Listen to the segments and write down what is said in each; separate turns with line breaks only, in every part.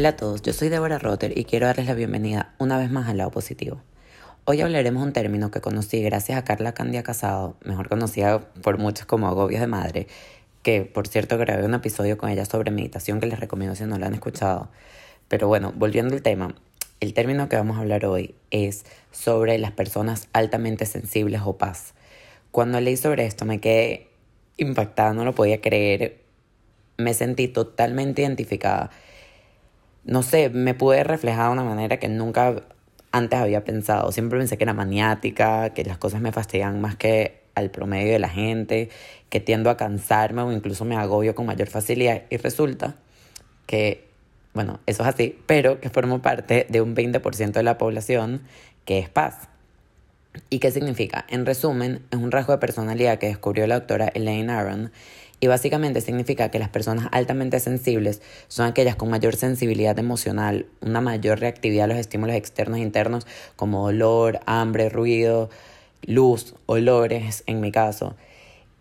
Hola a todos, yo soy Deborah Rotter y quiero darles la bienvenida una vez más al lado positivo. Hoy hablaremos un término que conocí gracias a Carla Candia Casado, mejor conocida por muchos como agobios de madre, que por cierto grabé un episodio con ella sobre meditación que les recomiendo si no lo han escuchado. Pero bueno, volviendo al tema, el término que vamos a hablar hoy es sobre las personas altamente sensibles o paz. Cuando leí sobre esto me quedé impactada, no lo podía creer, me sentí totalmente identificada no sé, me pude reflejar de una manera que nunca antes había pensado. Siempre pensé que era maniática, que las cosas me fastidian más que al promedio de la gente, que tiendo a cansarme o incluso me agobio con mayor facilidad. Y resulta que, bueno, eso es así, pero que formo parte de un 20% de la población que es paz. ¿Y qué significa? En resumen, es un rasgo de personalidad que descubrió la doctora Elaine Aron y básicamente significa que las personas altamente sensibles son aquellas con mayor sensibilidad emocional, una mayor reactividad a los estímulos externos e internos como olor, hambre, ruido, luz, olores, en mi caso.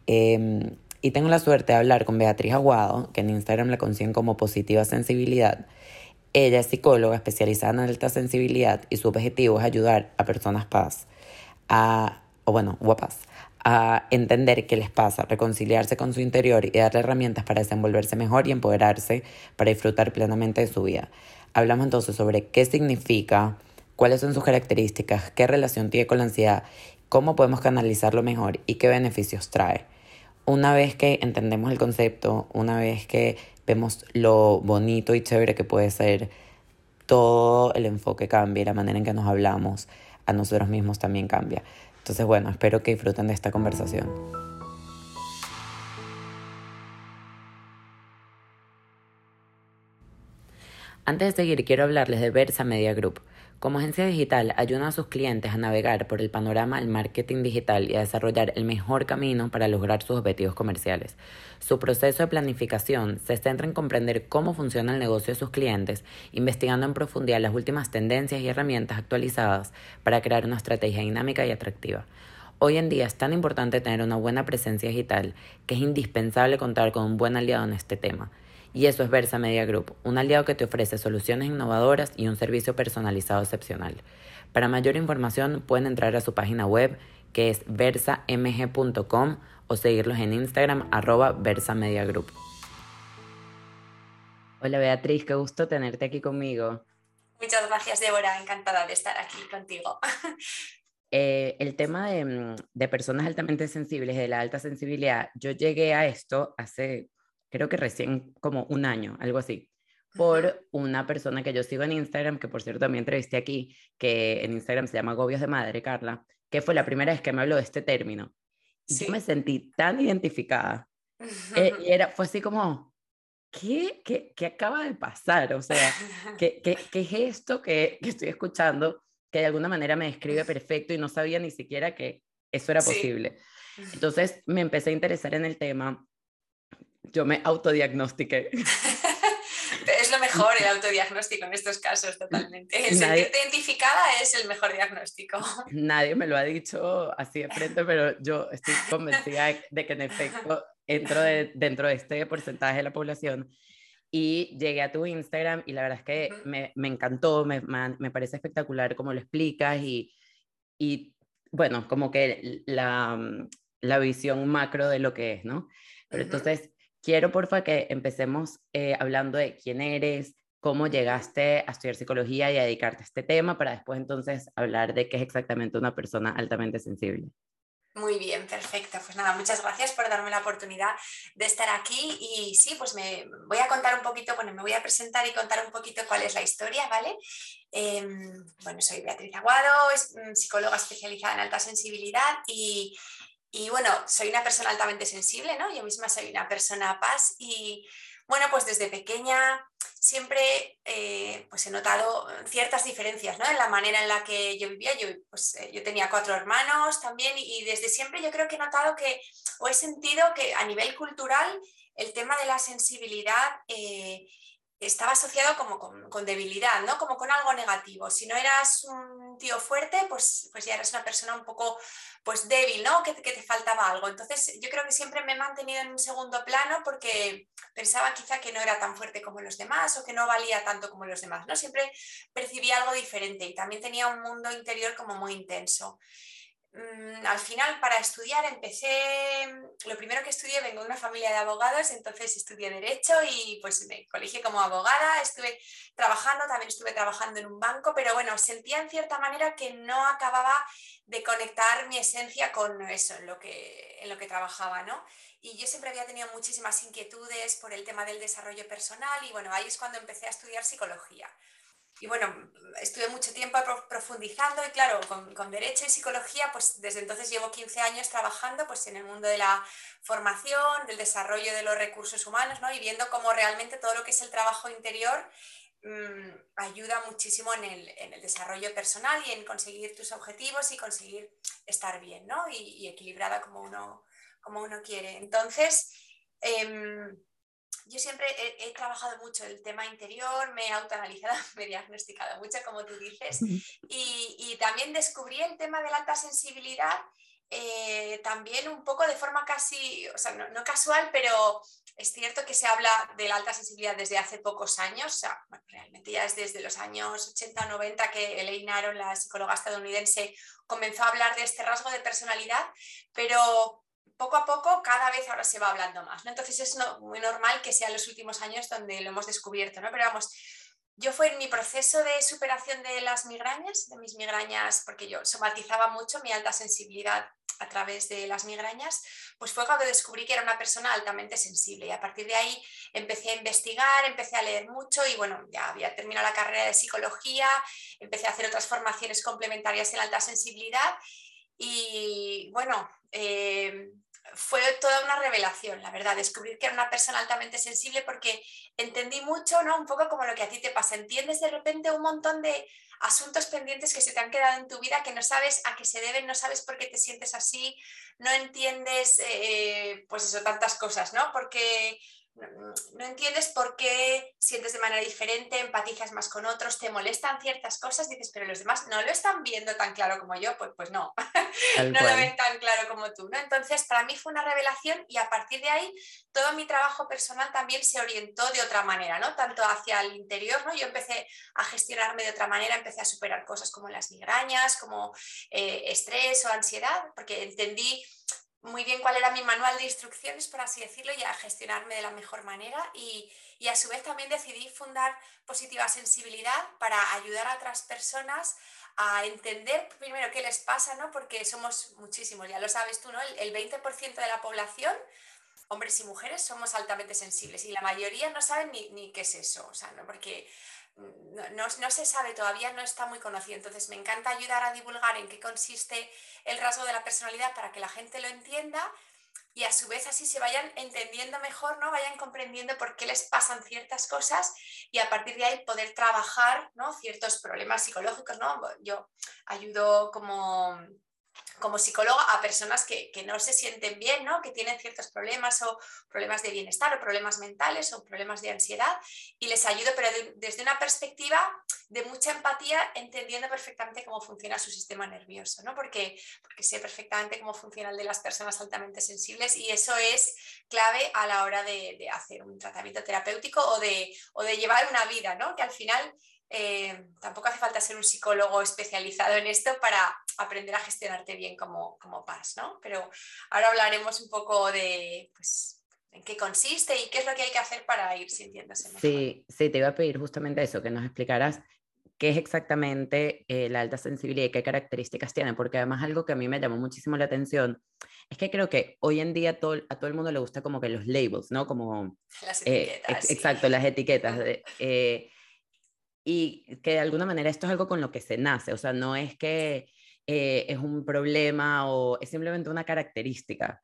Em, y tengo la suerte de hablar con Beatriz Aguado, que en Instagram la consiguen como positiva sensibilidad. Ella es psicóloga especializada en alta sensibilidad y su objetivo es ayudar a personas paz, a, o bueno, guapas, a entender qué les pasa, reconciliarse con su interior y darle herramientas para desenvolverse mejor y empoderarse para disfrutar plenamente de su vida. Hablamos entonces sobre qué significa, cuáles son sus características, qué relación tiene con la ansiedad, cómo podemos canalizarlo mejor y qué beneficios trae. Una vez que entendemos el concepto, una vez que vemos lo bonito y chévere que puede ser, todo el enfoque cambia y la manera en que nos hablamos a nosotros mismos también cambia. Entonces, bueno, espero que disfruten de esta conversación. Antes de seguir, quiero hablarles de Versa Media Group. Como agencia digital, ayuda a sus clientes a navegar por el panorama del marketing digital y a desarrollar el mejor camino para lograr sus objetivos comerciales. Su proceso de planificación se centra en comprender cómo funciona el negocio de sus clientes, investigando en profundidad las últimas tendencias y herramientas actualizadas para crear una estrategia dinámica y atractiva. Hoy en día es tan importante tener una buena presencia digital que es indispensable contar con un buen aliado en este tema. Y eso es Versa Media Group, un aliado que te ofrece soluciones innovadoras y un servicio personalizado excepcional. Para mayor información pueden entrar a su página web que es versamg.com o seguirlos en Instagram arroba Versa Media Group. Hola Beatriz, qué gusto tenerte aquí conmigo.
Muchas gracias Débora, encantada de estar aquí contigo.
Eh, el tema de, mm, de personas altamente sensibles, de la alta sensibilidad, yo llegué a esto hace creo que recién como un año, algo así, por una persona que yo sigo en Instagram, que por cierto también entrevisté aquí, que en Instagram se llama Gobios de Madre, Carla, que fue la primera vez que me habló de este término. Y yo me sentí tan identificada. Eh, y era, fue así como, ¿qué, qué, qué acaba de pasar? O sea, ¿qué, qué, qué es esto que, que, estoy escuchando que de alguna manera me describe perfecto y no sabía ni siquiera que eso era posible? Entonces me empecé a interesar en el tema yo me autodiagnostiqué.
es lo mejor el autodiagnóstico en estos casos, totalmente. El sentirte identificada es el mejor diagnóstico.
Nadie me lo ha dicho así de frente, pero yo estoy convencida de que en efecto entro dentro de este porcentaje de la población. Y llegué a tu Instagram y la verdad es que me, me encantó, me, me, parece espectacular cómo lo explicas y, y bueno, como que la, la visión macro de lo que es, ¿no? Pero entonces, quiero porfa que empecemos eh, hablando de quién eres, cómo llegaste a estudiar psicología y a dedicarte a este tema para después entonces hablar de qué es exactamente una persona altamente sensible.
Muy bien, perfecto. Pues nada, muchas gracias por darme la oportunidad de estar aquí y sí, pues me voy a contar un poquito, bueno, me voy a presentar y contar un poquito cuál es la historia, ¿vale? Em, bueno, soy Beatriz Aguado, mm, psicóloga especializada en alta sensibilidad y, y bueno, soy una persona altamente sensible, ¿no? Yo misma soy una persona paz y bueno, pues desde pequeña siempre eh, pues he notado ciertas diferencias ¿no? en la manera en la que yo vivía. Yo, pues, eh, yo tenía cuatro hermanos también y, desde siempre yo creo que he notado que, o he sentido que a nivel cultural, el tema de la sensibilidad eh, estaba asociado como con, debilidad, ¿no? Como con algo negativo. Si no eras un tío fuerte, pues, pues ya eras una persona un poco pues débil, ¿no? Que, que, te faltaba algo. Entonces yo creo que siempre me he mantenido en un segundo plano porque pensaba quizá que no era tan fuerte como los demás o que no valía tanto como los demás, ¿no? Siempre percibía algo diferente y también tenía un mundo interior como muy intenso. Mm, al final para estudiar empecé, lo primero que estudié, vengo de una familia de abogados, entonces estudié derecho y pues me colegí como abogada, estuve trabajando, también estuve trabajando en un banco, pero bueno, sentía en cierta manera que no acababa de conectar mi esencia con eso, en lo que, en lo que trabajaba, ¿no? Y yo siempre había tenido muchísimas inquietudes por el tema del desarrollo personal y bueno, ahí es cuando empecé a estudiar psicología y bueno, estuve mucho tiempo profundizando y claro, con, derecho y psicología, pues desde entonces llevo 15 años trabajando pues en el mundo de la formación, del desarrollo de los recursos humanos, ¿no? Y viendo cómo realmente todo lo que es el trabajo interior mm, ayuda muchísimo en el, en el, desarrollo personal y en conseguir tus objetivos y conseguir estar bien, ¿no? Y, equilibrada como uno, como uno quiere. Entonces, em, yo siempre he, trabajado mucho el tema interior, me he autoanalizado, me he diagnosticado mucho, como tú dices, y, también descubrí el tema de la alta sensibilidad. Eh, también un poco de forma casi, o sea, no, casual, pero es cierto que se habla de la alta sensibilidad desde hace pocos años, o sea, realmente ya es desde los años 80 o 90 que Elaine Aron, la psicóloga estadounidense, comenzó a hablar de este rasgo de personalidad, pero poco a poco cada vez ahora se va hablando más, ¿no? Entonces es muy normal que sean los últimos años donde lo hemos descubierto, ¿no? Pero vamos, yo fue en mi proceso de superación de las migrañas, de mis migrañas, porque yo somatizaba mucho mi alta sensibilidad a través de las migrañas, pues fue cuando descubrí que era una persona altamente sensible y a partir de ahí empecé a investigar, empecé a leer mucho y bueno, ya había terminado la carrera de psicología, empecé a hacer otras formaciones complementarias en alta sensibilidad y bueno, eh, fue toda una revelación, la verdad, descubrir que era una persona altamente sensible porque entendí mucho, ¿no? Un poco como lo que a ti te pasa, entiendes de repente un montón de asuntos pendientes que se te han quedado en tu vida que no sabes a qué se deben, no sabes por qué te sientes así, no entiendes, eh, pues eso, tantas cosas, ¿no? Porque no entiendes por qué sientes de manera diferente, empatizas más con otros, te molestan ciertas cosas, dices, pero los demás no lo están viendo tan claro como yo, pues, pues no, no lo ven tan claro como tú, ¿no? Entonces, para mí fue una revelación y a partir de ahí todo mi trabajo personal también se orientó de otra manera, ¿no? Tanto hacia el interior, ¿no? Yo empecé a gestionarme de otra manera, empecé a superar cosas como las migrañas, como eh, estrés o ansiedad, porque entendí muy bien cuál era mi manual de instrucciones, por así decirlo, y a gestionarme de la mejor manera. Y, a su vez también decidí fundar Positiva Sensibilidad para ayudar a otras personas a entender primero qué les pasa, ¿no? porque somos muchísimos, ya lo sabes tú, ¿no? el, 20% de la población hombres y mujeres somos altamente sensibles y la mayoría no saben ni, ni qué es eso, o sea, ¿no? porque no, se sabe todavía, no está muy conocido. Entonces me encanta ayudar a divulgar en qué consiste el rasgo de la personalidad para que la gente lo entienda y a su vez así se vayan entendiendo mejor, ¿no? Vayan comprendiendo por qué les pasan ciertas cosas y a partir de ahí poder trabajar, ¿no? Ciertos problemas psicológicos, ¿no? Yo ayudo como como psicóloga a personas que, no se sienten bien, ¿no? que tienen ciertos problemas o problemas de bienestar o problemas mentales o problemas de ansiedad y les ayudo, pero desde una perspectiva de mucha empatía, entendiendo perfectamente cómo funciona su sistema nervioso, ¿no? porque, porque sé perfectamente cómo funciona el de las personas altamente sensibles y eso es clave a la hora de, hacer un tratamiento terapéutico o de, o de llevar una vida, ¿no? que al final eh, tampoco hace falta ser un psicólogo especializado en esto para aprender a gestionarte bien como, como PAS, ¿no? Pero ahora hablaremos un poco de pues, en qué consiste y qué es lo que hay que hacer para ir sintiéndose mejor.
Sí, sí, te iba a pedir justamente eso, que nos explicaras qué es exactamente eh, la alta sensibilidad y qué características tiene, porque además algo que a mí me llamó muchísimo la atención es que creo que hoy en día todo, a todo el mundo le gusta como que los labels, ¿no? Como...
Las eh, etiquetas.
Exacto, las etiquetas. De, y que de alguna manera esto es algo con lo que se nace, o sea, no es que eh, es un problema o es simplemente una característica.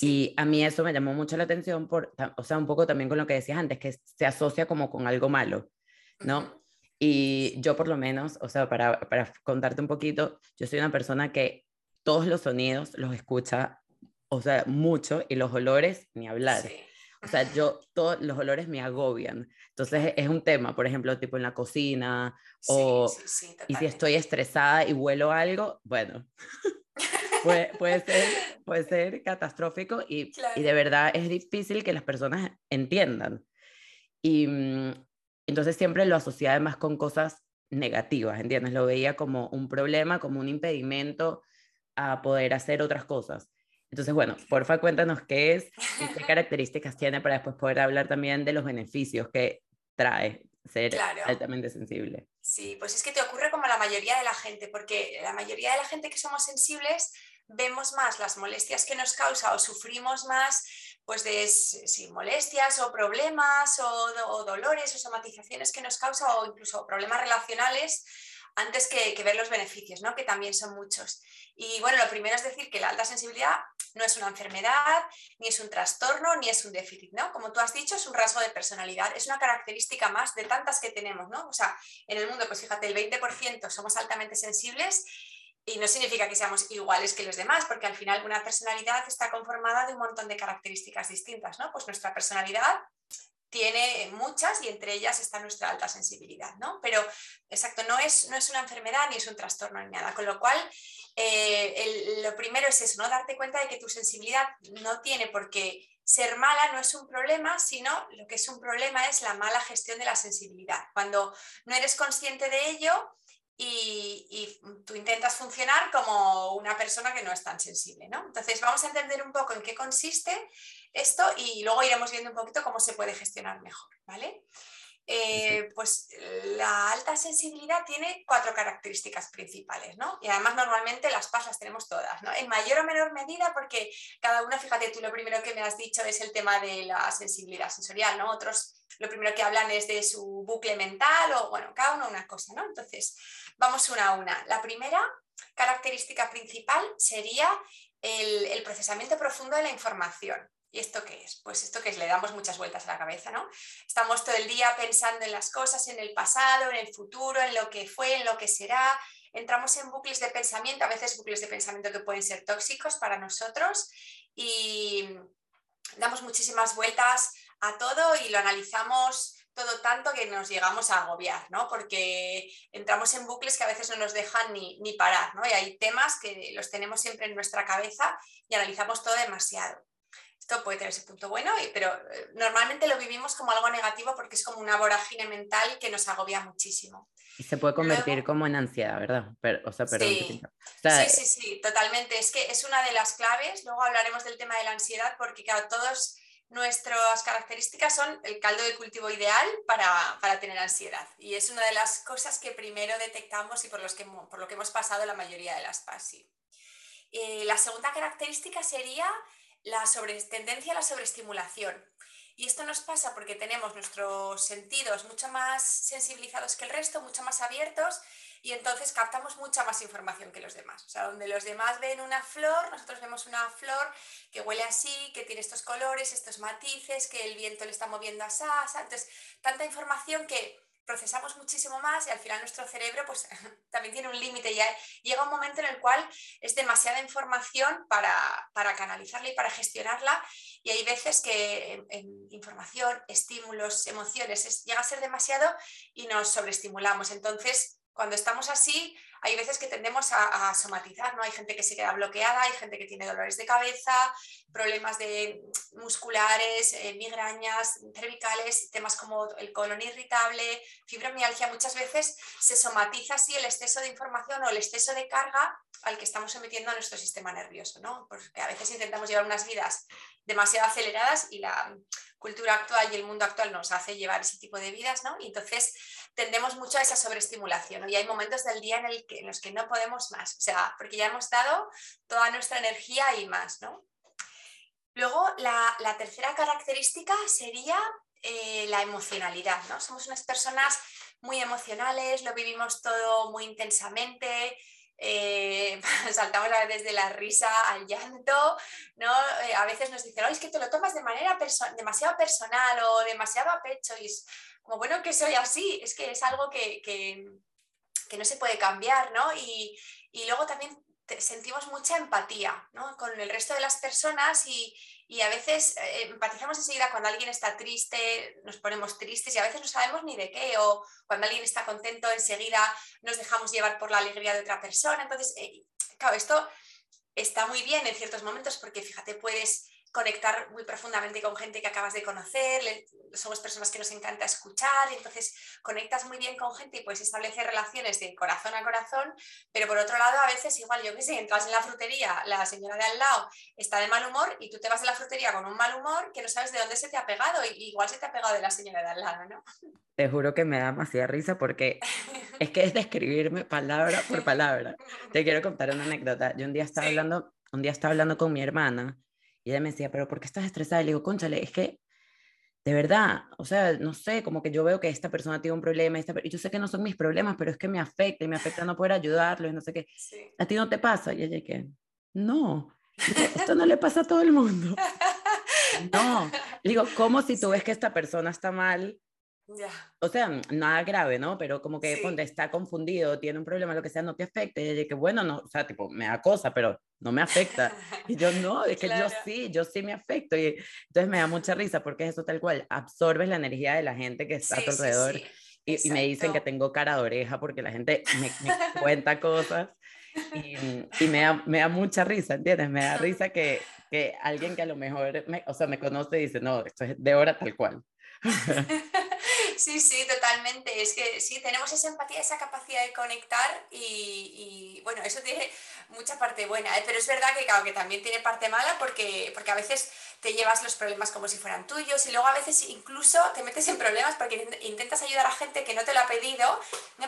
Y a mí eso me llamó mucho la atención, por, o sea, un poco también con lo que decías antes, que se asocia como con algo malo, ¿no? Y yo por lo menos, o sea, para, para contarte un poquito, yo soy una persona que todos los sonidos los escucha, o sea, mucho, y los olores, ni hablar. O sea, yo, todos los olores me agobian. Entonces es un tema, por ejemplo, tipo en la cocina o... y si estoy estresada y huelo algo, bueno, puede, puede, ser, puede ser catastrófico y, y, de verdad es difícil que las personas entiendan. Y mm, entonces siempre lo asociaba además con cosas negativas, ¿entiendes? Lo veía como un problema, como un impedimento a poder hacer otras cosas. Entonces, bueno, porfa, cuéntanos qué es y qué características tiene para después poder hablar también de los beneficios que trae ser altamente sensible.
Sí, pues es que te ocurre como la mayoría de la gente, porque la mayoría de la gente que somos sensibles vemos más las molestias que nos causa o sufrimos más pues de sí, molestias o problemas o, dolores o somatizaciones que nos causa o incluso problemas relacionales antes que, ver los beneficios, ¿no? que también son muchos. Y bueno, lo primero es decir que la alta sensibilidad no es una enfermedad, ni es un trastorno, ni es un déficit, ¿no? Como tú has dicho, es un rasgo de personalidad, es una característica más de tantas que tenemos, ¿no? O sea, en el mundo, pues fíjate, el 20% somos altamente sensibles y no significa que seamos iguales que los demás, porque al final una personalidad está conformada de un montón de características distintas, ¿no? Pues nuestra personalidad tiene muchas y entre ellas está nuestra alta sensibilidad, ¿no? Pero, exacto, no es, no es una enfermedad ni es un trastorno ni nada, con lo cual eh, lo primero es eso, ¿no? Darte cuenta de que tu sensibilidad no tiene por qué ser mala, no es un problema, sino lo que es un problema es la mala gestión de la sensibilidad. Cuando no eres consciente de ello, y, tú intentas funcionar como una persona que no es tan sensible, ¿no? Entonces vamos a entender un poco en qué consiste esto y luego iremos viendo un poquito cómo se puede gestionar mejor, ¿vale? Eh, pues la alta sensibilidad tiene cuatro características principales, ¿no? Y además normalmente las pasas tenemos todas, ¿no? En mayor o menor medida porque cada una, fíjate tú, lo primero que me has dicho es el tema de la sensibilidad sensorial, ¿no? Otros lo primero que hablan es de su bucle mental o, bueno, cada uno una cosa, ¿no? Entonces, vamos una a una. La primera característica principal sería el procesamiento profundo de la información. ¿Y esto qué es? Pues esto que es, le damos muchas vueltas a la cabeza, ¿no? Estamos todo el día pensando en las cosas, en el pasado, en el futuro, en lo que fue, en lo que será. Entramos en bucles de pensamiento, a veces bucles de pensamiento que pueden ser tóxicos para nosotros y damos muchísimas vueltas a todo y lo analizamos todo tanto que nos llegamos a agobiar, ¿no? Porque entramos en bucles que a veces no nos dejan ni, ni parar, ¿no? Y hay temas que los tenemos siempre en nuestra cabeza y analizamos todo demasiado. Esto puede tener ese punto bueno, pero eh, normalmente lo vivimos como algo negativo porque es como una vorágine mental que nos agobia muchísimo.
Y se puede convertir como en ansiedad, ¿verdad? o sea,
sí. sí, sí, totalmente. Es que es una de las claves. Luego hablaremos del tema de la ansiedad porque, claro, todas nuestras características son el caldo de cultivo ideal para, tener ansiedad. Y es una de las cosas que primero detectamos y por, los que, por lo que hemos pasado la mayoría de las PASI. Eh, la segunda característica sería la sobre, tendencia a la sobreestimulación. Y esto nos pasa porque tenemos nuestros sentidos mucho más sensibilizados que el resto, mucho más abiertos, y entonces captamos mucha más información que los demás. O sea, donde los demás ven una flor, nosotros vemos una flor que huele así, que tiene estos colores, estos matices, que el viento le está moviendo a sasa. Entonces, tanta información que procesamos muchísimo más y al final nuestro cerebro pues también tiene un límite. Ya llega un momento en el cual es demasiada información para, canalizarla y para gestionarla y hay veces que información, estímulos, emociones llega a ser demasiado y nos sobreestimulamos. Entonces, cuando estamos así, hay veces que tendemos a, somatizar, ¿no? Hay gente que se queda bloqueada, hay gente que tiene dolores de cabeza, problemas de musculares, eh, migrañas cervicales, temas como el colon irritable, fibromialgia. Muchas veces se somatiza así el exceso de información o el exceso de carga al que estamos sometiendo a nuestro sistema nervioso, ¿no? Porque a veces intentamos llevar unas vidas demasiado aceleradas y la cultura actual y el mundo actual nos hace llevar ese tipo de vidas, ¿no? Y entonces tendemos mucho a esa sobreestimulación, Y hay momentos del día en el en los que no podemos más, o sea, porque ya hemos dado toda nuestra energía y más, ¿no? Luego, la, tercera característica sería eh, la emocionalidad, ¿no? Somos unas personas muy emocionales, lo vivimos todo muy intensamente, eh, saltamos a veces de la risa al llanto, ¿no? Eh, a veces nos dicen, es que te lo tomas de manera demasiado personal o demasiado a pecho y es como, bueno, que soy así, es que es algo que, que no se puede cambiar, ¿no? Y, luego también sentimos mucha empatía ¿no? con el resto de las personas y, y a veces eh, empatizamos enseguida cuando alguien está triste, nos ponemos tristes y a veces no sabemos ni de qué, o cuando alguien está contento, enseguida nos dejamos llevar por la alegría de otra persona. Entonces, eh, claro, esto está muy bien en ciertos momentos porque fíjate, puedes conectar muy profundamente con gente que acabas de conocer, somos personas que nos encanta escuchar, y entonces conectas muy bien con gente y puedes establecer relaciones de corazón a corazón, pero por otro lado a veces igual, yo que sé, entras en la frutería, la señora de al lado está de mal humor y tú te vas de la frutería con un mal humor que no sabes de dónde se te ha pegado y igual se te ha pegado de la señora de al lado, ¿no?
Te juro que me da demasiada risa porque es que es describirme palabra por palabra. Te quiero contar una anécdota. Yo un día estaba hablando, un día estaba hablando con mi hermana y ella me decía, pero ¿por qué estás estresada? Y le digo, conchale, es que de verdad, o sea, no sé, como que yo veo que esta persona tiene un problema, esta, y yo sé que no son mis problemas, pero es que me afecta y me afecta no poder ayudarlo y no sé qué. ¿A ti no te pasa? Y ella que, no, esto no le pasa a todo el mundo. No, digo, ¿cómo si tú ves que esta persona está mal? O sea, nada grave, ¿no? Pero como que cuando está confundido, tiene un problema, lo que sea, no te afecta. Y ella que, bueno, no, o sea, tipo, me da cosa, pero no me afecta. Y yo, no, es que yo sí, yo sí me afecto. Y entonces me da mucha risa porque es eso tal cual, absorbes la energía de la gente que está a tu alrededor. Y, y, me dicen que tengo cara de oreja porque la gente me, cuenta cosas. Y, y, me, da, me da mucha risa, ¿entiendes? Me da risa que, que alguien que a lo mejor, me, o sea, me conoce y dice, no, esto es de hora tal cual.
Sí, sí, totalmente. Es que sí, tenemos esa empatía, esa capacidad de conectar y, bueno, eso tiene mucha parte buena, ¿eh? pero es verdad que, claro, que también tiene parte mala porque, porque a veces te llevas los problemas como si fueran tuyos y luego a veces incluso te metes en problemas porque intentas ayudar a gente que no te lo ha pedido,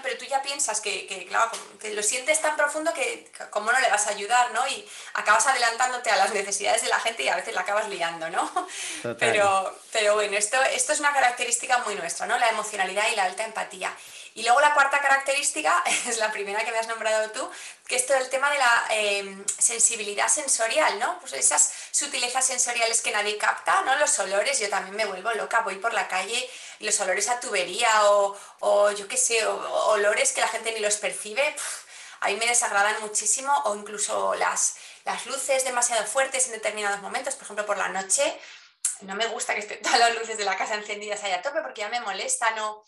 pero tú ya piensas que, que, claro, que lo sientes tan profundo que cómo no le vas a ayudar, ¿no? Y acabas adelantándote a las necesidades de la gente y a veces la acabas liando, ¿no? Pero, pero bueno, esto, esto es una característica muy nuestra, ¿no? La emocionalidad y la alta empatía. Y luego la cuarta característica es la primera que me has nombrado tú, que es todo el tema de la em, sensibilidad sensorial, ¿no? Pues esas sutilezas sensoriales que nadie capta, ¿no? Los olores, yo también me vuelvo loca, voy por la calle y los olores a tubería o, o yo qué sé, olores que la gente ni los percibe, a mí me desagradan muchísimo o incluso las, las luces demasiado fuertes en determinados momentos, por ejemplo por la noche, no me gusta que estén todas las luces de la casa encendidas ahí a tope porque ya me molestan o,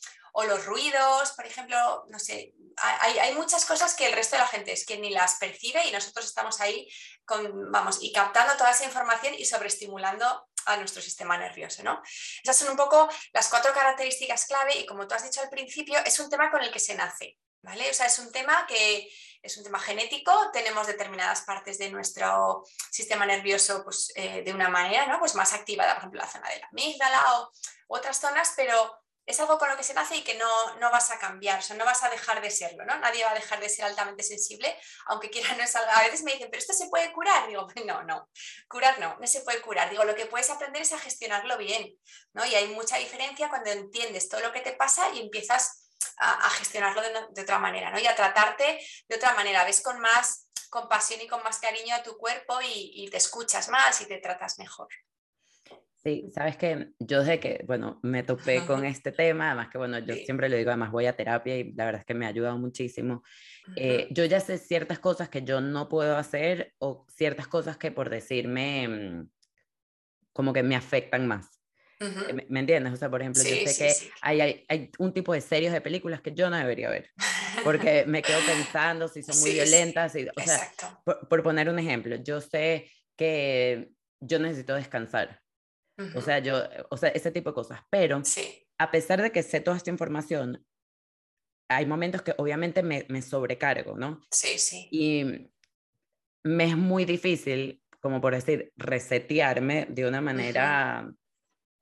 los ruidos, por ejemplo, no sé, hay, hay, muchas cosas que el resto de la gente es que ni las percibe y nosotros estamos ahí con, vamos, y captando toda esa información y sobreestimulando a nuestro sistema nervioso, ¿no? Esas son un poco las cuatro características clave y como tú has dicho al principio, es un tema con el que se nace, O sea, es un tema que es un tema genético, tenemos determinadas partes de nuestro sistema nervioso pues, eh, de una manera, ¿no? Pues más activada, por ejemplo, la zona de la amígdala o otras zonas, pero es algo con lo que se nace y que no, no, vas a cambiar, o sea, no vas a dejar de serlo, ¿no? Nadie va a dejar de ser altamente sensible, aunque quiera no es algo. A veces me dicen, pero esto se puede curar. Digo, no, no, curar no, no se puede curar. Digo, lo que puedes aprender es a gestionarlo bien, ¿no? Y hay mucha diferencia cuando entiendes todo lo que te pasa y empiezas a, gestionarlo de, otra manera, ¿no? Y a tratarte de otra manera. Ves con más compasión y con más cariño a tu cuerpo y, y te escuchas más y te tratas mejor.
Sí, sabes que yo desde que, bueno, me topé con este tema, además que, bueno, yo siempre lo digo, además voy a terapia y la verdad es que me ha ayudado muchísimo. Eh, yo ya sé ciertas cosas que yo no puedo hacer o ciertas cosas que por decirme, mm, como que me afectan más. Eh, ¿Me, entiendes? O sea, por ejemplo, yo sé que Hay, hay, hay, un tipo de series de películas que yo no debería ver, porque me quedo pensando si son muy violentas. Y, o sea, por, por poner un ejemplo, yo sé que yo necesito descansar o sea, yo, o sea, ese tipo de cosas. Pero a pesar de que sé toda esta información, hay momentos que obviamente me, me sobrecargo, ¿no?
Sí, sí.
Y me es muy difícil, como por decir, resetearme de una manera,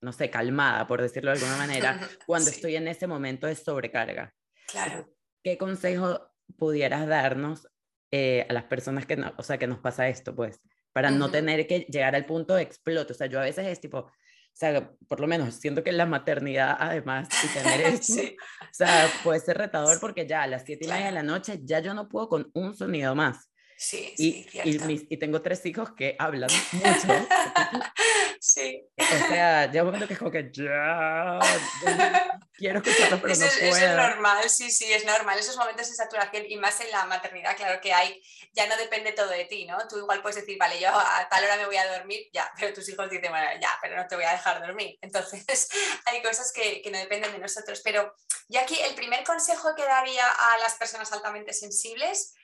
no sé, calmada, por decirlo de alguna manera, cuando estoy en ese momento de sobrecarga.
Claro.
¿Qué consejo pudieras darnos eh, a las personas que, no, o sea, que nos pasa esto, pues? para no tener que llegar al punto de exploto. O sea, yo a veces es tipo, o sea, por lo menos siento que la maternidad, además, y tener esto, o sea, puede ser retador porque ya a las siete y media de la noche ya yo no puedo con un sonido más.
Sí,
y,
sí,
y, y, tengo tres hijos que hablan mucho.
sí.
O sea, ya un momento que es como que ya. quiero escucharlo, pero
eso,
no puedo.
eso es normal, sí, sí, es normal. Esos momentos de saturación y más en la maternidad, claro que hay, ya no depende todo de ti, ¿no? Tú igual puedes decir, vale, yo a tal hora me voy a dormir, ya, pero tus hijos dicen, bueno, ya, pero no te voy a dejar dormir. Entonces, hay cosas que, que no dependen de nosotros. Pero yo aquí el primer consejo que daría a las personas altamente sensibles,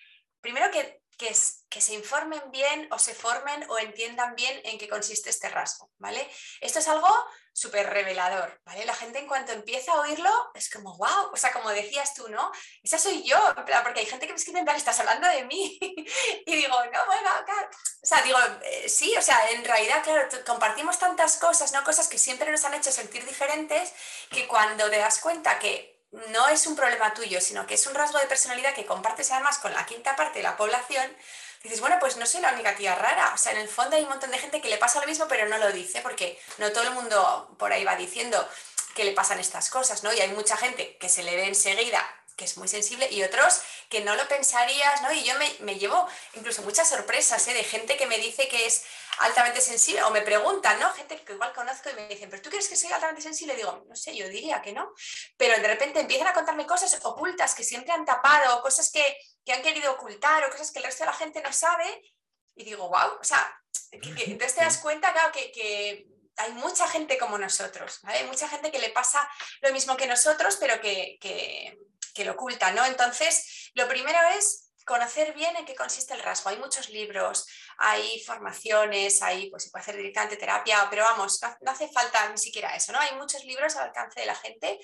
primero que que, se informen bien o se formen o entiendan bien en qué consiste este rasgo, ¿vale? Esto es algo súper revelador, ¿vale? La gente en cuanto empieza a oírlo es como, wow, o sea, como decías tú, ¿no? Esa soy yo, porque hay gente que me escribe en plan, estás hablando de mí. y digo, no, bueno, claro. O sea, digo, eh, sí, o sea, en realidad, claro, compartimos tantas cosas, ¿no? Cosas que siempre nos han hecho sentir diferentes, que cuando te das cuenta que no es un problema tuyo, sino que es un rasgo de personalidad que compartes además con la quinta parte de la población, dices, bueno, pues no soy la única tía rara. O sea, en el fondo hay un montón de gente que le pasa lo mismo, pero no lo dice, porque no todo el mundo por ahí va diciendo que le pasan estas cosas, ¿no? Y hay mucha gente que se le ve enseguida que es muy sensible y otros que no lo pensarías, ¿no? Y yo me, me llevo incluso muchas sorpresas ¿eh? de gente que me dice que es altamente sensible o me preguntan, ¿no? Gente que igual conozco y me dicen, ¿pero tú crees que soy altamente sensible? Y digo, no sé, yo diría que no. Pero de repente empiezan a contarme cosas ocultas que siempre han tapado, cosas que, que han querido ocultar o cosas que el resto de la gente no sabe. Y digo, wow, o sea, que, que, entonces te das cuenta, claro, que, que hay mucha gente como nosotros, ¿vale? Hay mucha gente que le pasa lo mismo que nosotros, pero que, que, que lo oculta, ¿no? Entonces, lo primero es conocer bien en qué consiste el rasgo. Hay muchos libros, hay formaciones, hay, pues se puede hacer directamente terapia, pero vamos, no, hace falta ni siquiera eso, ¿no? Hay muchos libros al alcance de la gente.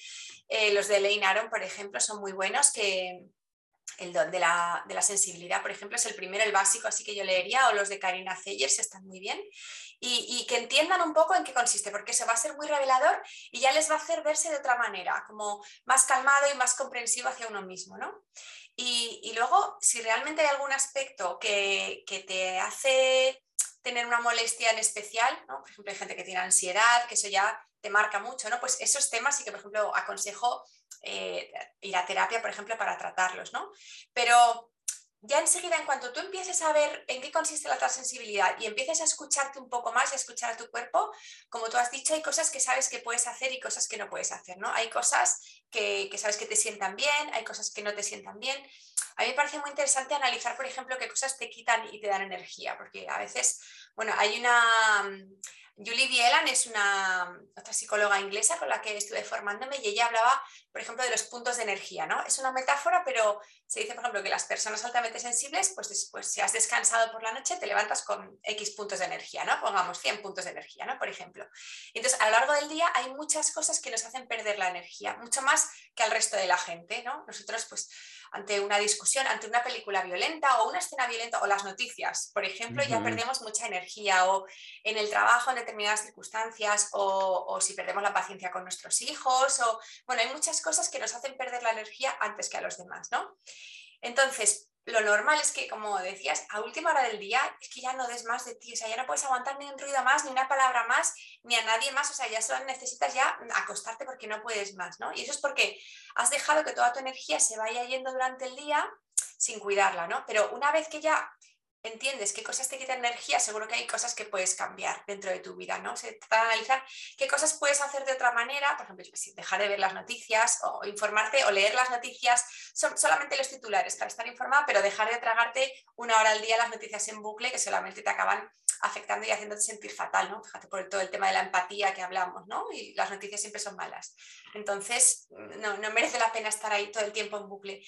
Eh, los de Elaine Aron, por ejemplo, son muy buenos, que el don de la, de la, sensibilidad, por ejemplo, es el primero, el básico, así que yo leería, o los de Karina Zeyers están muy bien, y, y, que entiendan un poco en qué consiste, porque eso va a ser muy revelador y ya les va a hacer verse de otra manera, como más calmado y más comprensivo hacia uno mismo, ¿no? Y, luego, si realmente hay algún aspecto que, que, te hace tener una molestia en especial, ¿no? por ejemplo, hay gente que tiene ansiedad, que eso ya te marca mucho, ¿no? Pues esos temas sí que, por ejemplo, aconsejo eh, ir a terapia, por ejemplo, para tratarlos, ¿no? Pero ya enseguida, en cuanto tú empieces a ver en qué consiste la transensibilidad y empieces a escucharte un poco más y a escuchar a tu cuerpo, como tú has dicho, hay cosas que sabes que puedes hacer y cosas que no puedes hacer, ¿no? Hay cosas que, que sabes que te sientan bien, hay cosas que no te sientan bien. A mí me parece muy interesante analizar, por ejemplo, qué cosas te quitan y te dan energía, porque a veces, bueno, hay una Julie Bielan es una otra psicóloga inglesa con la que estuve formándome y ella hablaba, por ejemplo, de los puntos de energía, ¿no? Es una metáfora, pero se dice, por ejemplo, que las personas altamente sensibles, pues después, si has descansado por la noche, te levantas con X puntos de energía, ¿no? Pongamos 100 puntos de energía, ¿no? Por ejemplo. Entonces, a lo largo del día hay muchas cosas que nos hacen perder la energía, mucho más que al resto de la gente, ¿no? Nosotros, pues, ante una discusión, ante una película violenta o una escena violenta o las noticias, por ejemplo, uh -huh. ya perdemos mucha energía o en el trabajo en determinadas circunstancias o, o, si perdemos la paciencia con nuestros hijos o, bueno, hay muchas cosas que nos hacen perder la energía antes que a los demás, ¿no? Entonces, lo normal es que, como decías, a última hora del día es que ya no des más de ti, o sea, ya no puedes aguantar ni un ruido más, ni una palabra más, ni a nadie más, o sea, ya solo necesitas ya acostarte porque no puedes más, ¿no? Y eso es porque has dejado que toda tu energía se vaya yendo durante el día sin cuidarla, ¿no? Pero una vez que ya entiendes qué cosas te quitan energía, seguro que hay cosas que puedes cambiar dentro de tu vida, ¿no? Se trata de analizar qué cosas puedes hacer de otra manera, por ejemplo, dejar de ver las noticias o informarte o leer las noticias, son solamente los titulares para estar informada, pero dejar de tragarte una hora al día las noticias en bucle que solamente te acaban afectando y haciéndote sentir fatal, ¿no? Fíjate por todo el tema de la empatía que hablamos, ¿no? Y las noticias siempre son malas. Entonces, no, no merece la pena estar ahí todo el tiempo en bucle.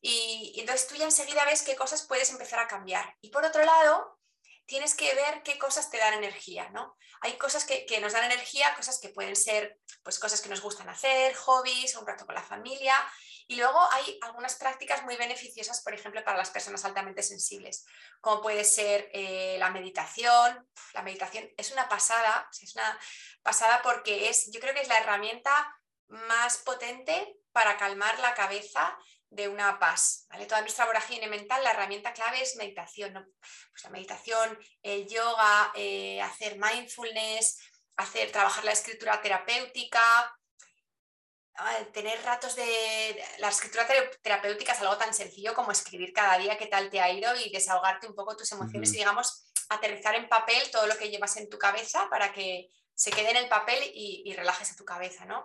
Y, y entonces tú ya enseguida ves qué cosas puedes empezar a cambiar. Y por otro lado, tienes que ver qué cosas te dan energía, ¿no? Hay cosas que, que, nos dan energía, cosas que pueden ser, pues cosas que nos gustan hacer, hobbies, un rato con la familia. Y luego hay algunas prácticas muy beneficiosas, por ejemplo, para las personas altamente sensibles, como puede ser eh, la meditación. La meditación es una pasada, es una pasada porque es, yo creo que es la herramienta más potente para calmar la cabeza de una paz. ¿vale? Toda nuestra vorágine mental, la herramienta clave es meditación. ¿no? Pues la meditación, el yoga, eh, hacer mindfulness, hacer, trabajar la escritura terapéutica, tener ratos de... La escritura terapéutica es algo tan sencillo como escribir cada día qué tal te ha ido y desahogarte un poco tus emociones uh -huh. y, digamos, aterrizar en papel todo lo que llevas en tu cabeza para que se quede en el papel y, y relajes a tu cabeza, ¿no?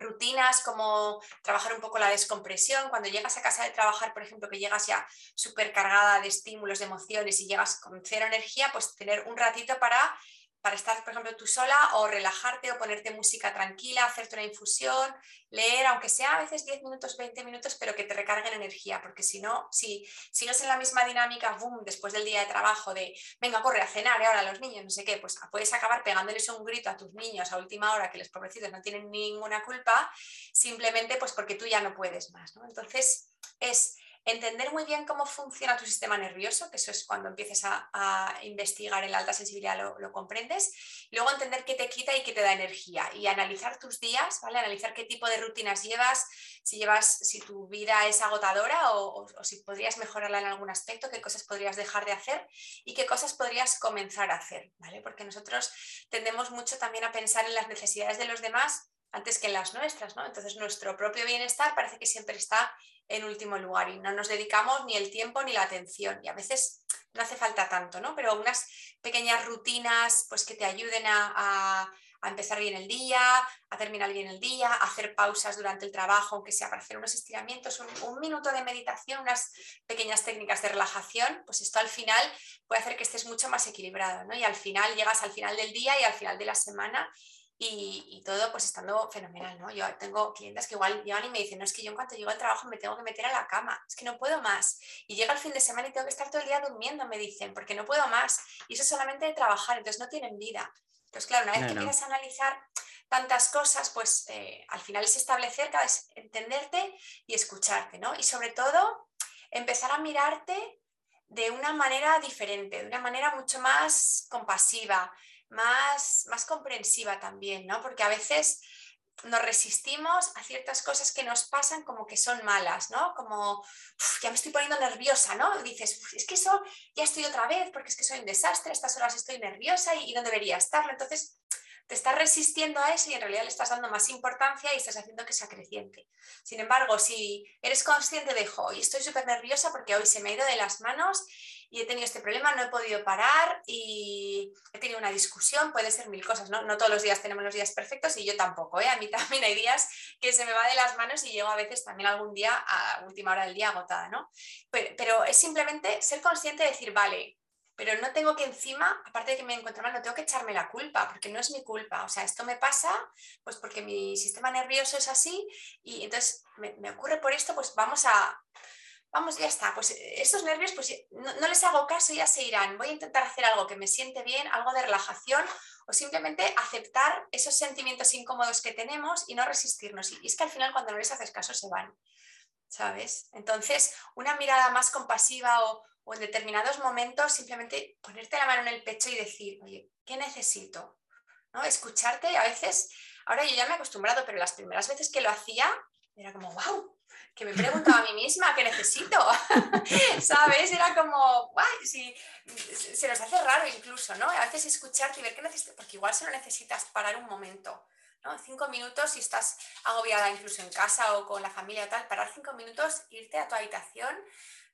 rutinas como trabajar un poco la descompresión. Cuando llegas a casa de trabajar, por ejemplo, que llegas ya súper cargada de estímulos, de emociones y llegas con cero energía, pues tener un ratito para para estar, por ejemplo, tú sola o relajarte o ponerte música tranquila, hacerte una infusión, leer, aunque sea a veces 10 minutos, 20 minutos, pero que te recarguen energía, porque si no, si sigues en la misma dinámica, boom, después del día de trabajo de, venga, corre a cenar y ahora los niños, no sé qué, pues puedes acabar pegándoles un grito a tus niños a última hora, que los pobrecitos no tienen ninguna culpa, simplemente pues porque tú ya no puedes más, ¿no? Entonces, es entender muy bien cómo funciona tu sistema nervioso, que eso es cuando empieces a, investigar en la alta sensibilidad lo, comprendes, luego entender qué te quita y qué te da energía y analizar tus días, ¿vale? Analizar qué tipo de rutinas llevas, si llevas, si tu vida es agotadora o, si podrías mejorarla en algún aspecto, qué cosas podrías dejar de hacer y qué cosas podrías comenzar a hacer, ¿vale? Porque nosotros tendemos mucho también a pensar en las necesidades de los demás antes que en las nuestras, ¿no? Entonces nuestro propio bienestar parece que siempre está en último lugar y no nos dedicamos ni el tiempo ni la atención y a veces no hace falta tanto, ¿no? Pero unas pequeñas rutinas pues que te ayuden a, empezar bien el día, a terminar bien el día, a hacer pausas durante el trabajo, aunque sea para hacer unos estiramientos, un, minuto de meditación, unas pequeñas técnicas de relajación, pues esto al final puede hacer que estés mucho más equilibrado, ¿no? Y al final llegas al final del día y al final de la semana y, todo pues estando fenomenal, ¿no? Yo tengo clientes que igual llegan y me dicen, no, es que yo en cuanto llego al trabajo me tengo que meter a la cama, es que no puedo más. Y llega el fin de semana y tengo que estar todo el día durmiendo, me dicen, porque no puedo más. Y eso solamente de trabajar, entonces no tienen vida. Entonces, claro, una vez que empiezas a analizar tantas cosas, pues eh, al final es establecer, es entenderte y escucharte, ¿no? Y sobre todo, empezar a mirarte de una manera diferente, de una manera mucho más compasiva, más, más comprensiva también, ¿no? Porque a veces nos resistimos a ciertas cosas que nos pasan como que son malas, ¿no? Como, ya me estoy poniendo nerviosa, ¿no? Dices, es que eso ya estoy otra vez porque es que soy un desastre, estas horas estoy nerviosa y, y no debería estarlo. Entonces, te estás resistiendo a eso y en realidad le estás dando más importancia y estás haciendo que sea creciente. Sin embargo, si eres consciente de, hoy estoy súper nerviosa porque hoy se me ha ido de las manos y he tenido este problema, no he podido parar y he tenido una discusión, puede ser mil cosas, ¿no? No todos los días tenemos los días perfectos y yo tampoco, ¿eh? A mí también hay días que se me va de las manos y llego a veces también algún día a última hora del día agotada, ¿no? Pero, es simplemente ser consciente de decir, vale, pero no tengo que encima, aparte de que me encuentro mal, no tengo que echarme la culpa, porque no es mi culpa. O sea, esto me pasa pues porque mi sistema nervioso es así y entonces me, ocurre por esto, pues vamos a, vamos, ya está, pues estos nervios pues no, les hago caso, ya se irán. Voy a intentar hacer algo que me siente bien, algo de relajación o simplemente aceptar esos sentimientos incómodos que tenemos y no resistirnos. Y es que al final cuando no les haces caso se van, ¿sabes? Entonces, una mirada más compasiva o, o en determinados momentos simplemente ponerte la mano en el pecho y decir, oye, ¿qué necesito? ¿No? Escucharte a veces, ahora yo ya me he acostumbrado, pero las primeras veces que lo hacía era como, wow, que me preguntaba a mí misma, ¿qué necesito? ¿Sabes? Era como, guay, si, se nos hace raro incluso, ¿no? A veces escucharte y ver qué necesitas, porque igual solo necesitas parar un momento, ¿no? Cinco minutos si estás agobiada incluso en casa o con la familia o tal, parar cinco minutos, irte a tu habitación,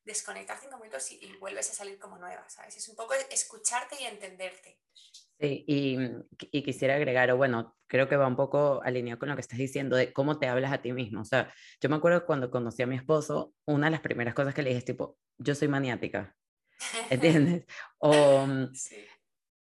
desconectar cinco minutos y, vuelves a salir como nueva, ¿sabes? Es un poco escucharte y entenderte.
Sí, y, y, quisiera agregar, o bueno, creo que va un poco alineado con lo que estás diciendo de cómo te hablas a ti mismo. O sea, yo me acuerdo cuando conocí a mi esposo, una de las primeras cosas que le dije es tipo, yo soy maniática, ¿entiendes? O,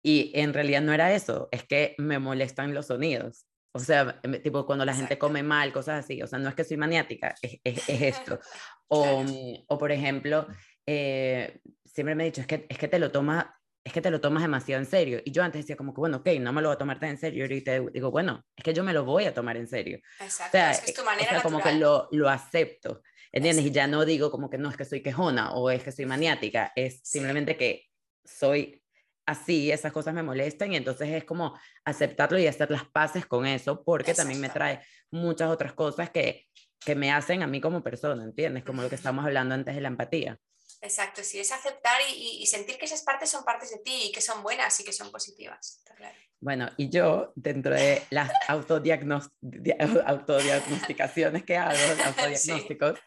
Y en realidad no era eso, es que me molestan los sonidos. O sea, tipo cuando la gente come mal, cosas así. O sea, no es que soy maniática, es, es, esto. O, o, por ejemplo, eh, siempre me he dicho, es que, es que te lo tomas es que te lo tomas demasiado en serio. Y yo antes decía como que, bueno, ok, no me lo voy a tomar tan en serio. Y ahorita digo, bueno, es que yo me lo voy a tomar en serio.
Exacto, o sea, es, tu manera o sea,
como que lo, lo acepto, ¿entiendes? Y ya no digo como que no, es que soy quejona o es que soy maniática, es simplemente que soy así, esas cosas me molestan y entonces es como aceptarlo y hacer las paces con eso, porque también me trae muchas otras cosas que, que me hacen a mí como persona, ¿entiendes? Como lo que estamos hablando antes de la empatía.
Exacto, sí, es aceptar y, sentir que esas partes son partes de ti y que son buenas y que son positivas. claro.
Bueno, y yo, dentro de las autodiagnosticaciones que hago, autodiagnósticos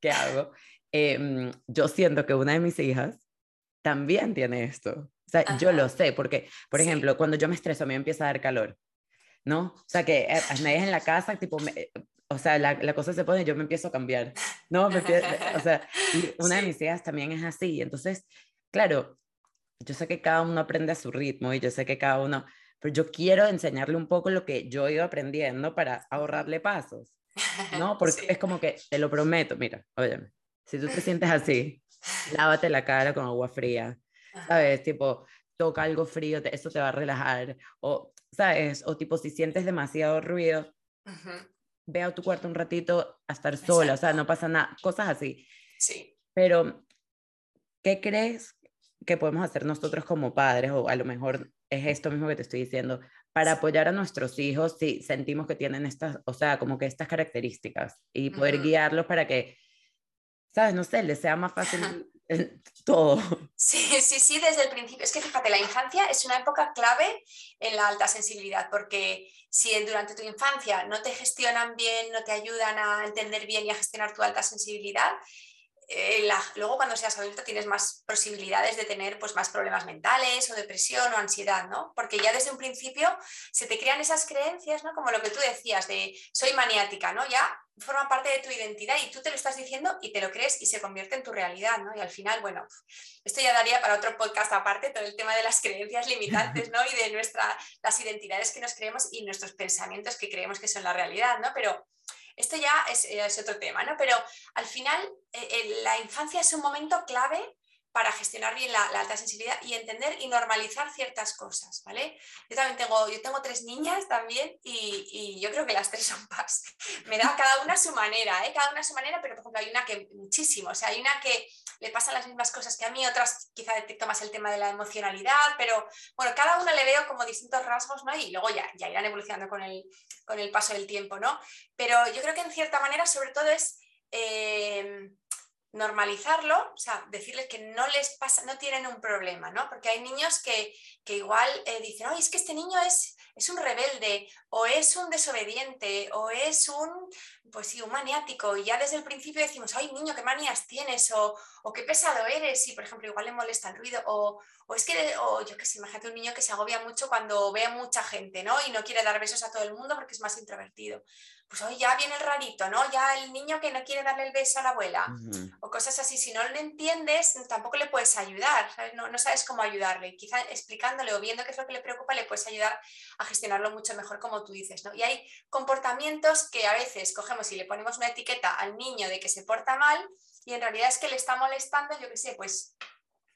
que hago, em, yo siento que una de mis hijas también tiene esto. O sea, yo lo sé, porque, por ejemplo, cuando yo me estreso, a mí me empieza a dar calor. ¿no? O sea, que a nadie en la casa, tipo, o sea, la, la, cosa se pone, yo me empiezo a cambiar, ¿no? o sea, una de mis hijas también es así, entonces, claro, yo sé que cada uno aprende a su ritmo y yo sé que cada uno, pero yo quiero enseñarle un poco lo que yo he ido aprendiendo para ahorrarle pasos, ¿no? Porque es como que, te lo prometo, mira, óyeme, si tú te sientes así, lávate la cara con agua fría, ¿sabes? Tipo, toca algo frío, eso te va a relajar, o, ¿sabes? O tipo, si sientes demasiado ruido, ve a tu cuarto un ratito a estar sola, o sea, no pasa nada, cosas así.
Sí.
Pero, ¿qué crees que podemos hacer nosotros como padres, o a lo mejor es esto mismo que te estoy diciendo, para apoyar a nuestros hijos si sentimos que tienen estas, o sea, como que estas características y poder guiarlos para que, ¿sabes? No sé, les sea más fácil todo.
Sí, sí, sí, desde el principio. Es que fíjate, la infancia es una época clave en la alta sensibilidad, porque si durante tu infancia no te gestionan bien, no te ayudan a entender bien y a gestionar tu alta sensibilidad, eh, luego cuando seas adulto tienes más posibilidades de tener pues, más problemas mentales o depresión o ansiedad, ¿no? Porque ya desde un principio se te crean esas creencias, ¿no? Como lo que tú decías de soy maniática, ¿no? Ya forma parte de tu identidad y tú te lo estás diciendo y te lo crees y se convierte en tu realidad, ¿no? Y al final, bueno, esto ya daría para otro podcast aparte, todo el tema de las creencias limitantes, ¿no? Y de nuestra, las identidades que nos creemos y nuestros pensamientos que creemos que son la realidad, ¿no? Pero esto ya es, otro tema, ¿no? Pero al final eh, la infancia es un momento clave para gestionar bien la, alta sensibilidad y entender y normalizar ciertas cosas, ¿vale? Yo también tengo, yo tengo tres niñas también y, yo creo que las tres son paz. Me da cada una su manera, ¿eh? Cada una su manera, pero por ejemplo hay una que muchísimo, o sea, hay una que le pasan las mismas cosas que a mí, otras quizá detecto más el tema de la emocionalidad, pero bueno, cada una le veo como distintos rasgos, ¿no? Y luego ya, ya irán evolucionando con el, con el paso del tiempo, ¿no? Pero yo creo que en cierta manera sobre todo es... Eh, normalizarlo, o sea, decirles que no les pasa, no tienen un problema, ¿no? Porque hay niños que, igual eh, dicen, ay, es que este niño es, es un rebelde, o es un desobediente, o es un, pues sí, un maniático, y ya desde el principio decimos, ay, niño, qué manías tienes, o, o qué pesado eres, y por ejemplo, igual le molesta el ruido, o, o es que, o yo qué sé, imagínate un niño que se agobia mucho cuando ve a mucha gente, ¿no? Y no quiere dar besos a todo el mundo porque es más introvertido pues hoy ya viene el rarito, ¿no? Ya el niño que no quiere darle el beso a la abuela o cosas así. Si no lo entiendes, tampoco le puedes ayudar, No, sabes cómo ayudarle. Quizá explicándole o viendo qué es lo que le preocupa, le puedes ayudar a gestionarlo mucho mejor, como tú dices, ¿no? Y hay comportamientos que a veces cogemos y le ponemos una etiqueta al niño de que se porta mal y en realidad es que le está molestando, yo qué sé, pues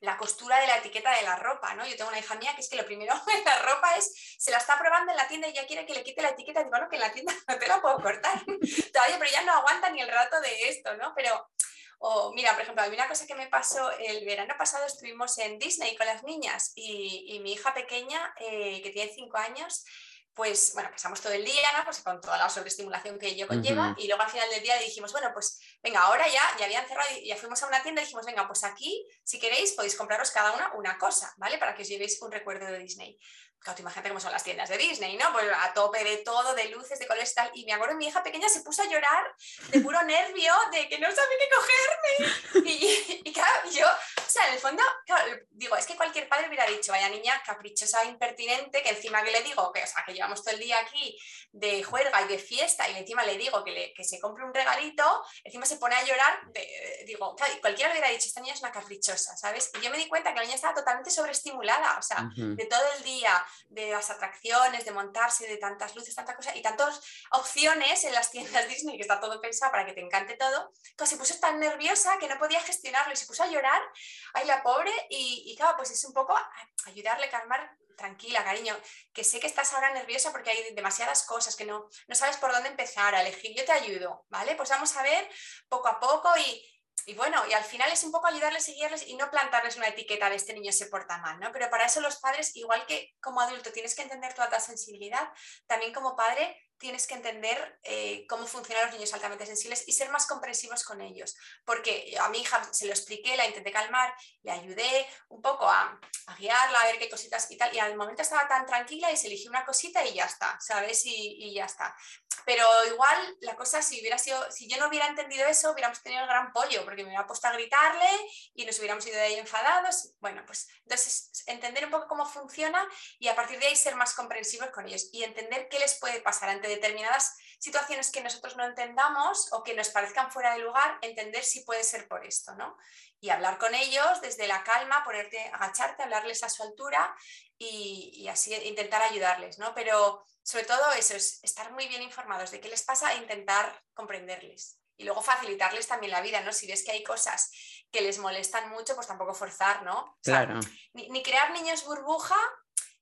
la costura de la etiqueta de la ropa, ¿no? Yo tengo una hija mía que es que lo primero de la ropa es, se la está probando en la tienda y ya quiere que le quite la etiqueta, digo, no, que en la tienda no te la puedo cortar, todavía, pero ya no aguanta ni el rato de esto, ¿no? Pero, mira, por ejemplo, hay una cosa que me pasó, el verano pasado estuvimos en Disney con las niñas y, mi hija pequeña, eh, que tiene cinco años, pues bueno, pasamos todo el día, ¿no? Pues con toda la sobreestimulación que ello conlleva, y luego al final del día le dijimos, bueno, pues venga, ahora ya, ya habían cerrado y ya fuimos a una tienda y dijimos, venga, pues aquí, si queréis, podéis compraros cada una una cosa, ¿vale? Para que os llevéis un recuerdo de Disney. Claro, imagínate cómo son las tiendas de Disney, ¿no? Pues a tope de todo, de luces, de colores tal. Y me acuerdo mi hija pequeña se puso a llorar de puro nervio, de que no sabía qué cogerme. Y, y, claro, yo, o sea, en el fondo, digo, es que cualquier padre hubiera dicho, vaya niña caprichosa, impertinente, que encima que le digo, que, o sea, que llevamos todo el día aquí de juerga y de fiesta, y encima le digo que, le, que se compre un regalito, encima se pone a llorar, digo, claro, cualquiera hubiera dicho, esta niña es una caprichosa, ¿sabes? Y yo me di cuenta que la niña estaba totalmente sobreestimulada, o sea, de todo el día de las atracciones, de montarse, de tantas luces, tanta cosa y tantas opciones en las tiendas Disney, que está todo pensado para que te encante todo, que se puso tan nerviosa que no podía gestionarlo y se puso a llorar, ay la pobre, y, y claro, pues es un poco ayudarle a calmar tranquila, cariño, que sé que estás ahora nerviosa porque hay demasiadas cosas, que no, no sabes por dónde empezar a elegir, yo te ayudo, ¿vale? Pues vamos a ver poco a poco y, y bueno, y al final es un poco ayudarles y guiarles y no plantarles una etiqueta de este niño se porta mal, ¿no? Pero para eso los padres, igual que como adulto tienes que entender tu sensibilidad, también como padre tienes que entender eh, cómo funcionan los niños altamente sensibles y ser más comprensivos con ellos. Porque a mi hija se lo expliqué, la intenté calmar, le ayudé un poco a, guiarla, a ver qué cositas y tal. Y al momento estaba tan tranquila y se eligió una cosita y ya está, ¿sabes? Y, ya está. Pero igual la cosa, si hubiera sido, si yo no hubiera entendido eso, hubiéramos tenido el gran pollo, porque me hubiera puesto a gritarle y nos hubiéramos ido de ahí enfadados. Bueno, pues entonces entender un poco cómo funciona y a partir de ahí ser más comprensivos con ellos y entender qué les puede pasar ante determinadas situaciones que nosotros no entendamos o que nos parezcan fuera de lugar, entender si puede ser por esto, ¿no? Y hablar con ellos desde la calma, ponerte, agacharte, hablarles a su altura y, y así intentar ayudarles, ¿no? Pero sobre todo eso, es estar muy bien informados de qué les pasa e intentar comprenderles. Y luego facilitarles también la vida, ¿no? Si ves que hay cosas que les molestan mucho, pues tampoco forzar, ¿no?
claro.
Ni, ni, crear niños burbuja,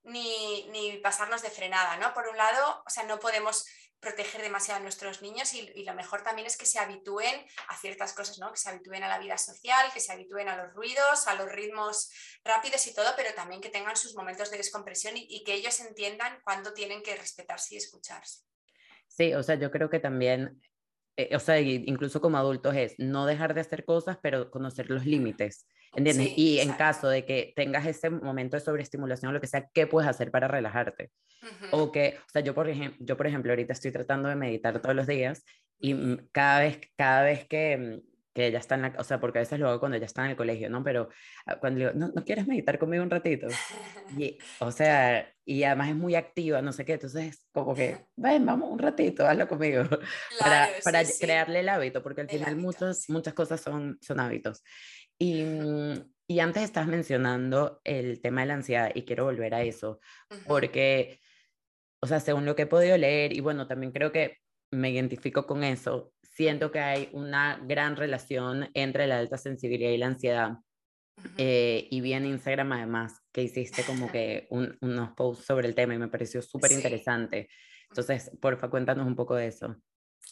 ni, ni, pasarnos de frenada, ¿no? Por un lado, o sea, no podemos proteger demasiado a nuestros niños y, lo mejor también es que se habitúen a ciertas cosas, ¿no? Que se habitúen a la vida social, que se habitúen a los ruidos, a los ritmos rápidos y todo, pero también que tengan sus momentos de descompresión y, y que ellos entiendan cuándo tienen que respetarse y escucharse.
Sí, o sea, yo creo que también, eh, o sea, incluso como adultos es no dejar de hacer cosas, pero conocer los límites. ¿Entiendes? Sí, y exacto. en caso de que tengas ese momento de sobreestimulación o lo que sea, ¿qué puedes hacer para relajarte? Uh -huh. O que, o sea, yo por, ejemplo, yo por ejemplo ahorita estoy tratando de meditar todos los días y cada vez, cada vez que, que ella está en la, o sea, porque a veces lo hago cuando ella está en el colegio, ¿no? Pero ah, cuando digo, ¿no, ¿no quieres meditar conmigo un ratito? Y, o sea, y además es muy activa, no sé qué, entonces como que, ven, vamos un ratito, hazlo conmigo, claro, para, sí, para sí. crearle el hábito, porque al el final hábito, muchos, sí. muchas cosas son, son hábitos. Y, y antes estás mencionando el tema de la ansiedad y quiero volver a eso, uh -huh. porque, o sea, según lo que he podido leer, y bueno, también creo que me identifico con eso, siento que hay una gran relación entre la alta sensibilidad y la ansiedad. Eh, y vi en Instagram además que hiciste como que un, unos posts sobre el tema y me pareció súper sí. interesante. Entonces, porfa, cuéntanos un poco de eso.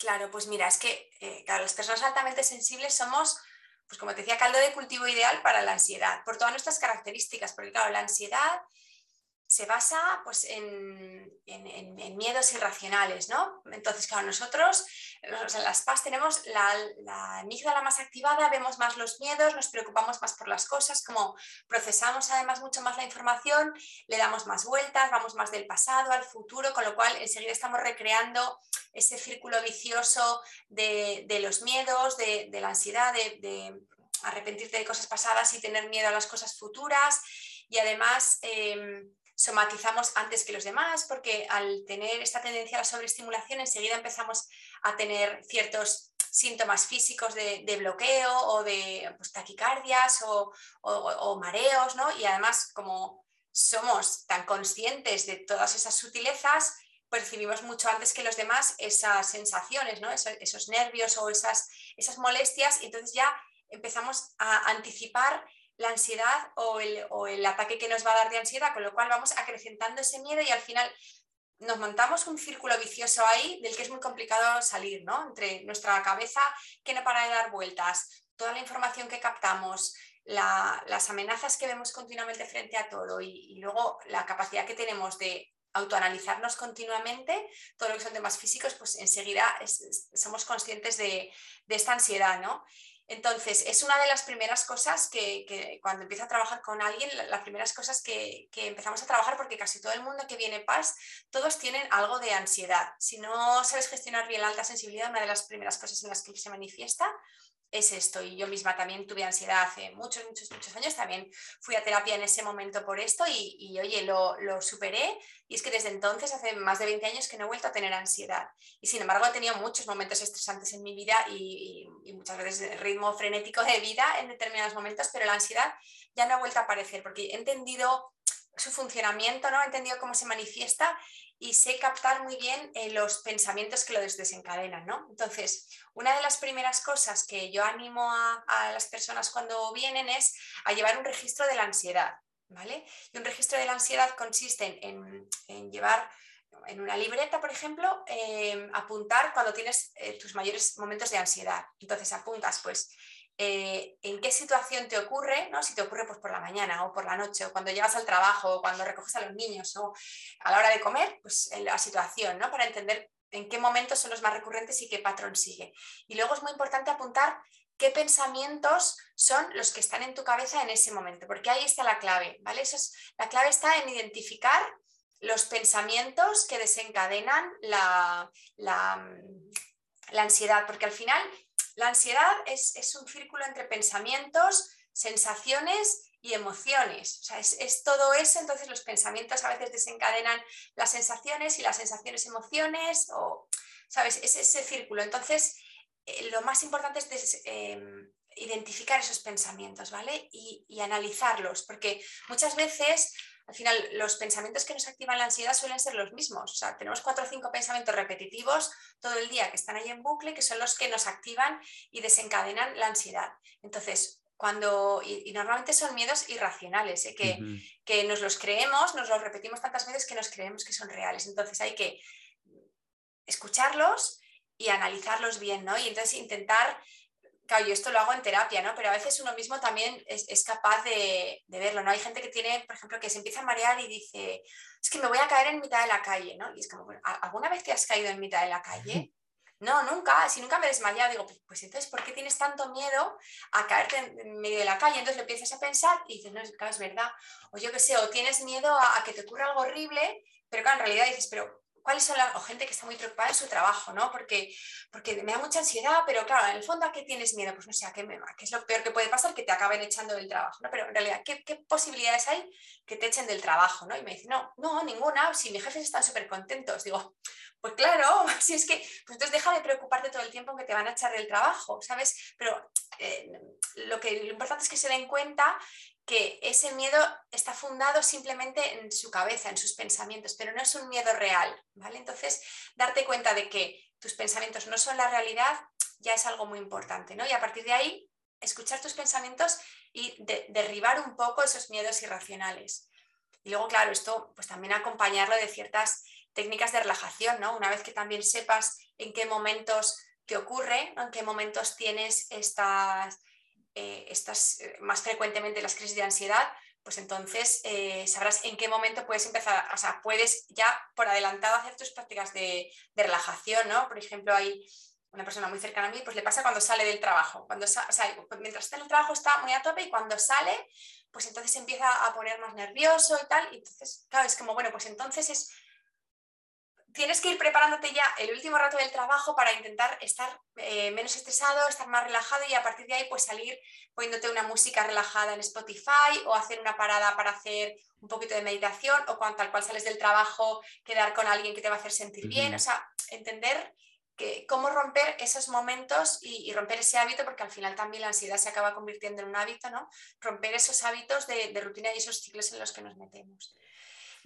Claro, pues mira, es que eh, claro, las personas altamente sensibles somos pues como te decía, caldo de cultivo ideal para la ansiedad, por todas nuestras características, porque claro, la ansiedad se basa pues, en, en, miedos irracionales, ¿no? Entonces, claro, nosotros o sea, las PAS tenemos la, la más activada, vemos más los miedos, nos preocupamos más por las cosas, como procesamos además mucho más la información, le damos más vueltas, vamos más del pasado al futuro, con lo cual enseguida estamos recreando ese círculo vicioso de, de los miedos, de, de la ansiedad, de, arrepentirte de cosas pasadas y tener miedo a las cosas futuras. Y además... Eh, somatizamos antes que los demás, porque al tener esta tendencia a la sobreestimulación, enseguida empezamos a tener ciertos síntomas físicos de, bloqueo o de pues, taquicardias o, mareos, ¿no? Y además, como somos tan conscientes de todas esas sutilezas, percibimos mucho antes que los demás esas sensaciones, ¿no? Esos, esos nervios o esas, esas molestias, y entonces ya empezamos a anticipar la ansiedad o el, o el, ataque que nos va a dar de ansiedad, con lo cual vamos acrecentando ese miedo y al final nos montamos un círculo vicioso ahí del que es muy complicado salir, ¿no? Entre nuestra cabeza que no para de dar vueltas, toda la información que captamos, la, las amenazas que vemos continuamente frente a todo y, luego la capacidad que tenemos de autoanalizarnos continuamente, todo lo que son temas físicos, pues enseguida somos conscientes de, de, esta ansiedad, ¿no? Entonces, es una de las primeras cosas que, cuando empiezo a trabajar con alguien, las primeras cosas que, empezamos a trabajar, porque casi todo el mundo que viene PAS, todos tienen algo de ansiedad. Si no sabes gestionar bien la alta sensibilidad, una de las primeras cosas en las que se manifiesta es esto. Y yo misma también tuve ansiedad hace muchos, muchos, muchos años. También fui a terapia en ese momento por esto y, y oye, lo, lo, superé. Y es que desde entonces, hace más de 20 años que no he vuelto a tener ansiedad. Y sin embargo, he tenido muchos momentos estresantes en mi vida y, y, y muchas veces ritmo frenético de vida en determinados momentos, pero la ansiedad ya no ha vuelto a aparecer porque he entendido su funcionamiento, ¿no? He entendido cómo se manifiesta y sé captar muy bien eh, los pensamientos que lo desencadenan, ¿no? Entonces, una de las primeras cosas que yo animo a, las personas cuando vienen es a llevar un registro de la ansiedad, ¿vale? Y un registro de la ansiedad consiste en llevar en una libreta, por ejemplo, eh, apuntar cuando tienes eh, tus mayores momentos de ansiedad. Entonces apuntas, pues, eh, en qué situación te ocurre, ¿no? si te ocurre pues, por la mañana o por la noche, o cuando llegas al trabajo, o cuando recoges a los niños, o a la hora de comer, pues la situación, ¿no? para entender en qué momentos son los más recurrentes y qué patrón sigue. Y luego es muy importante apuntar qué pensamientos son los que están en tu cabeza en ese momento, porque ahí está la clave, ¿vale? Eso es, la clave está en identificar los pensamientos que desencadenan la, la, ansiedad, porque al final la ansiedad es, es, un círculo entre pensamientos, sensaciones y emociones. O sea, es, es, todo eso, entonces los pensamientos a veces desencadenan las sensaciones y las sensaciones emociones, o, ¿sabes? Es ese círculo. Entonces, eh, lo más importante es em, identificar esos pensamientos, ¿vale? Y, y, analizarlos, porque muchas veces, al final, los pensamientos que nos activan la ansiedad suelen ser los mismos. O sea, tenemos cuatro o cinco pensamientos repetitivos todo el día que están ahí en bucle, que son los que nos activan y desencadenan la ansiedad. Entonces, cuando, y, normalmente son miedos irracionales, ¿eh? que, que, nos los creemos, nos los repetimos tantas veces que nos creemos que son reales. Entonces hay que escucharlos y analizarlos bien, ¿no? Y entonces intentar, claro, yo esto lo hago en terapia, ¿no? Pero a veces uno mismo también es, capaz de, de, verlo, ¿no? Hay gente que tiene, por ejemplo, que se empieza a marear y dice, es que me voy a caer en mitad de la calle, ¿no? Y es como, ¿alguna vez te has caído en mitad de la calle? No, nunca, si nunca me he desmayado, digo, pues, pues, entonces, ¿por qué tienes tanto miedo a caerte en medio de la calle? Entonces lo empiezas a pensar y dices, no, es verdad. O yo qué sé, o tienes miedo a, que te ocurra algo horrible, pero claro, en realidad dices, pero cuáles son las, o gente que está muy preocupada en su trabajo, ¿no? Porque, porque me da mucha ansiedad, pero claro, en el fondo, ¿a qué tienes miedo? Pues no sé, ¿a qué, es lo peor que puede pasar? Que te acaben echando del trabajo, ¿no? Pero en realidad, ¿qué, ¿qué, posibilidades hay que te echen del trabajo, ¿no? Y me dice, no, no, ninguna, si mis jefes están súper contentos. Digo, pues claro, si es que, pues entonces deja de preocuparte todo el tiempo que te van a echar del trabajo, ¿sabes? Pero eh, lo, que, lo importante es que se den cuenta que ese miedo está fundado simplemente en su cabeza, en sus pensamientos, pero no es un miedo real, ¿vale? Entonces, darte cuenta de que tus pensamientos no son la realidad ya es algo muy importante, ¿no? Y a partir de ahí, escuchar tus pensamientos y derribar un poco esos miedos irracionales. Y luego, claro, esto pues también acompañarlo de ciertas técnicas de relajación, ¿no? Una vez que también sepas en qué momentos te ocurre, en qué momentos tienes estas eh, estás eh, más frecuentemente las crisis de ansiedad, pues entonces eh, sabrás en qué momento puedes empezar, o sea, puedes ya por adelantado hacer tus prácticas de, relajación, ¿no? Por ejemplo, hay una persona muy cercana a mí, pues le pasa cuando sale del trabajo, cuando o sea, mientras está en el trabajo está muy a tope y cuando sale, pues entonces empieza a poner más nervioso y tal, y entonces, claro, es como, bueno, pues entonces es tienes que ir preparándote ya el último rato del trabajo para intentar estar eh, menos estresado, estar más relajado y a partir de ahí pues salir poniéndote una música relajada en Spotify o hacer una parada para hacer un poquito de meditación o cuando tal cual sales del trabajo quedar con alguien que te va a hacer sentir bien, o sea, entender que, cómo romper esos momentos y, romper ese hábito, porque al final también la ansiedad se acaba convirtiendo en un hábito, ¿no? Romper esos hábitos de, rutina y esos ciclos en los que nos metemos.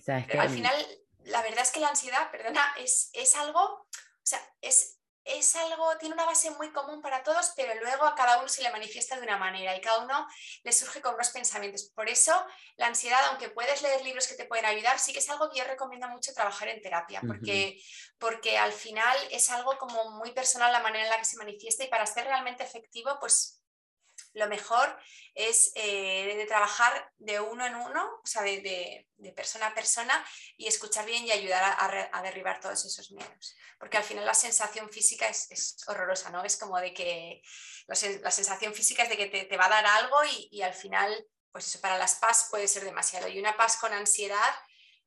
al final la verdad es que la ansiedad, perdona, es, algo, o sea, es, es algo, tiene una base muy común para todos, pero luego a cada uno se le manifiesta de una manera y cada uno le surge con unos pensamientos. Por eso la ansiedad, aunque puedes leer libros que te pueden ayudar, sí que es algo que yo recomiendo mucho trabajar en terapia, porque, porque al final es algo como muy personal la manera en la que se manifiesta y para ser realmente efectivo, pues lo mejor es eh, de trabajar de uno en uno, o sea, de, persona a persona y escuchar bien y ayudar a, derribar todos esos miedos. Porque al final la sensación física es, horrorosa, ¿no? Es como de que la, sensación física es de que te, va a dar algo y, al final, pues eso para las paz puede ser demasiado. Y una paz con ansiedad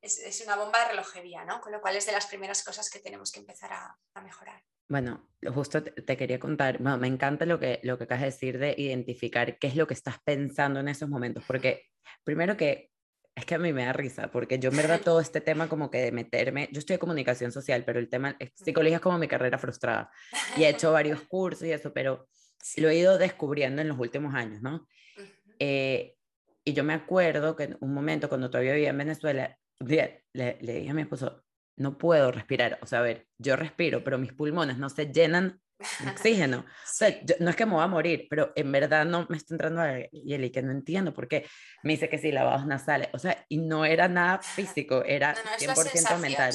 es, una bomba de relojería, ¿no? Con lo cual es de las primeras cosas que tenemos que empezar a mejorar.
Bueno, justo te quería contar, me encanta lo que, lo que acabas de decir de identificar qué es lo que estás pensando en esos momentos, porque primero que es que a mí me da risa, porque yo en verdad todo este tema como que de meterme, yo estoy de comunicación social, pero el tema, psicología es como mi carrera frustrada y he hecho varios cursos y eso, pero lo he ido descubriendo en los últimos años, ¿no? Eh, y yo me acuerdo que en un momento cuando todavía vivía en Venezuela, le, le dije a mi esposo, no puedo respirar. O sea, a ver, yo respiro, pero mis pulmones no se llenan de oxígeno. O sea, no es que me voy a morir, pero en verdad no me está entrando y el que no entiendo por qué. Me dice que sí, lavados nasales. O sea, y no era nada físico, era 100% mental.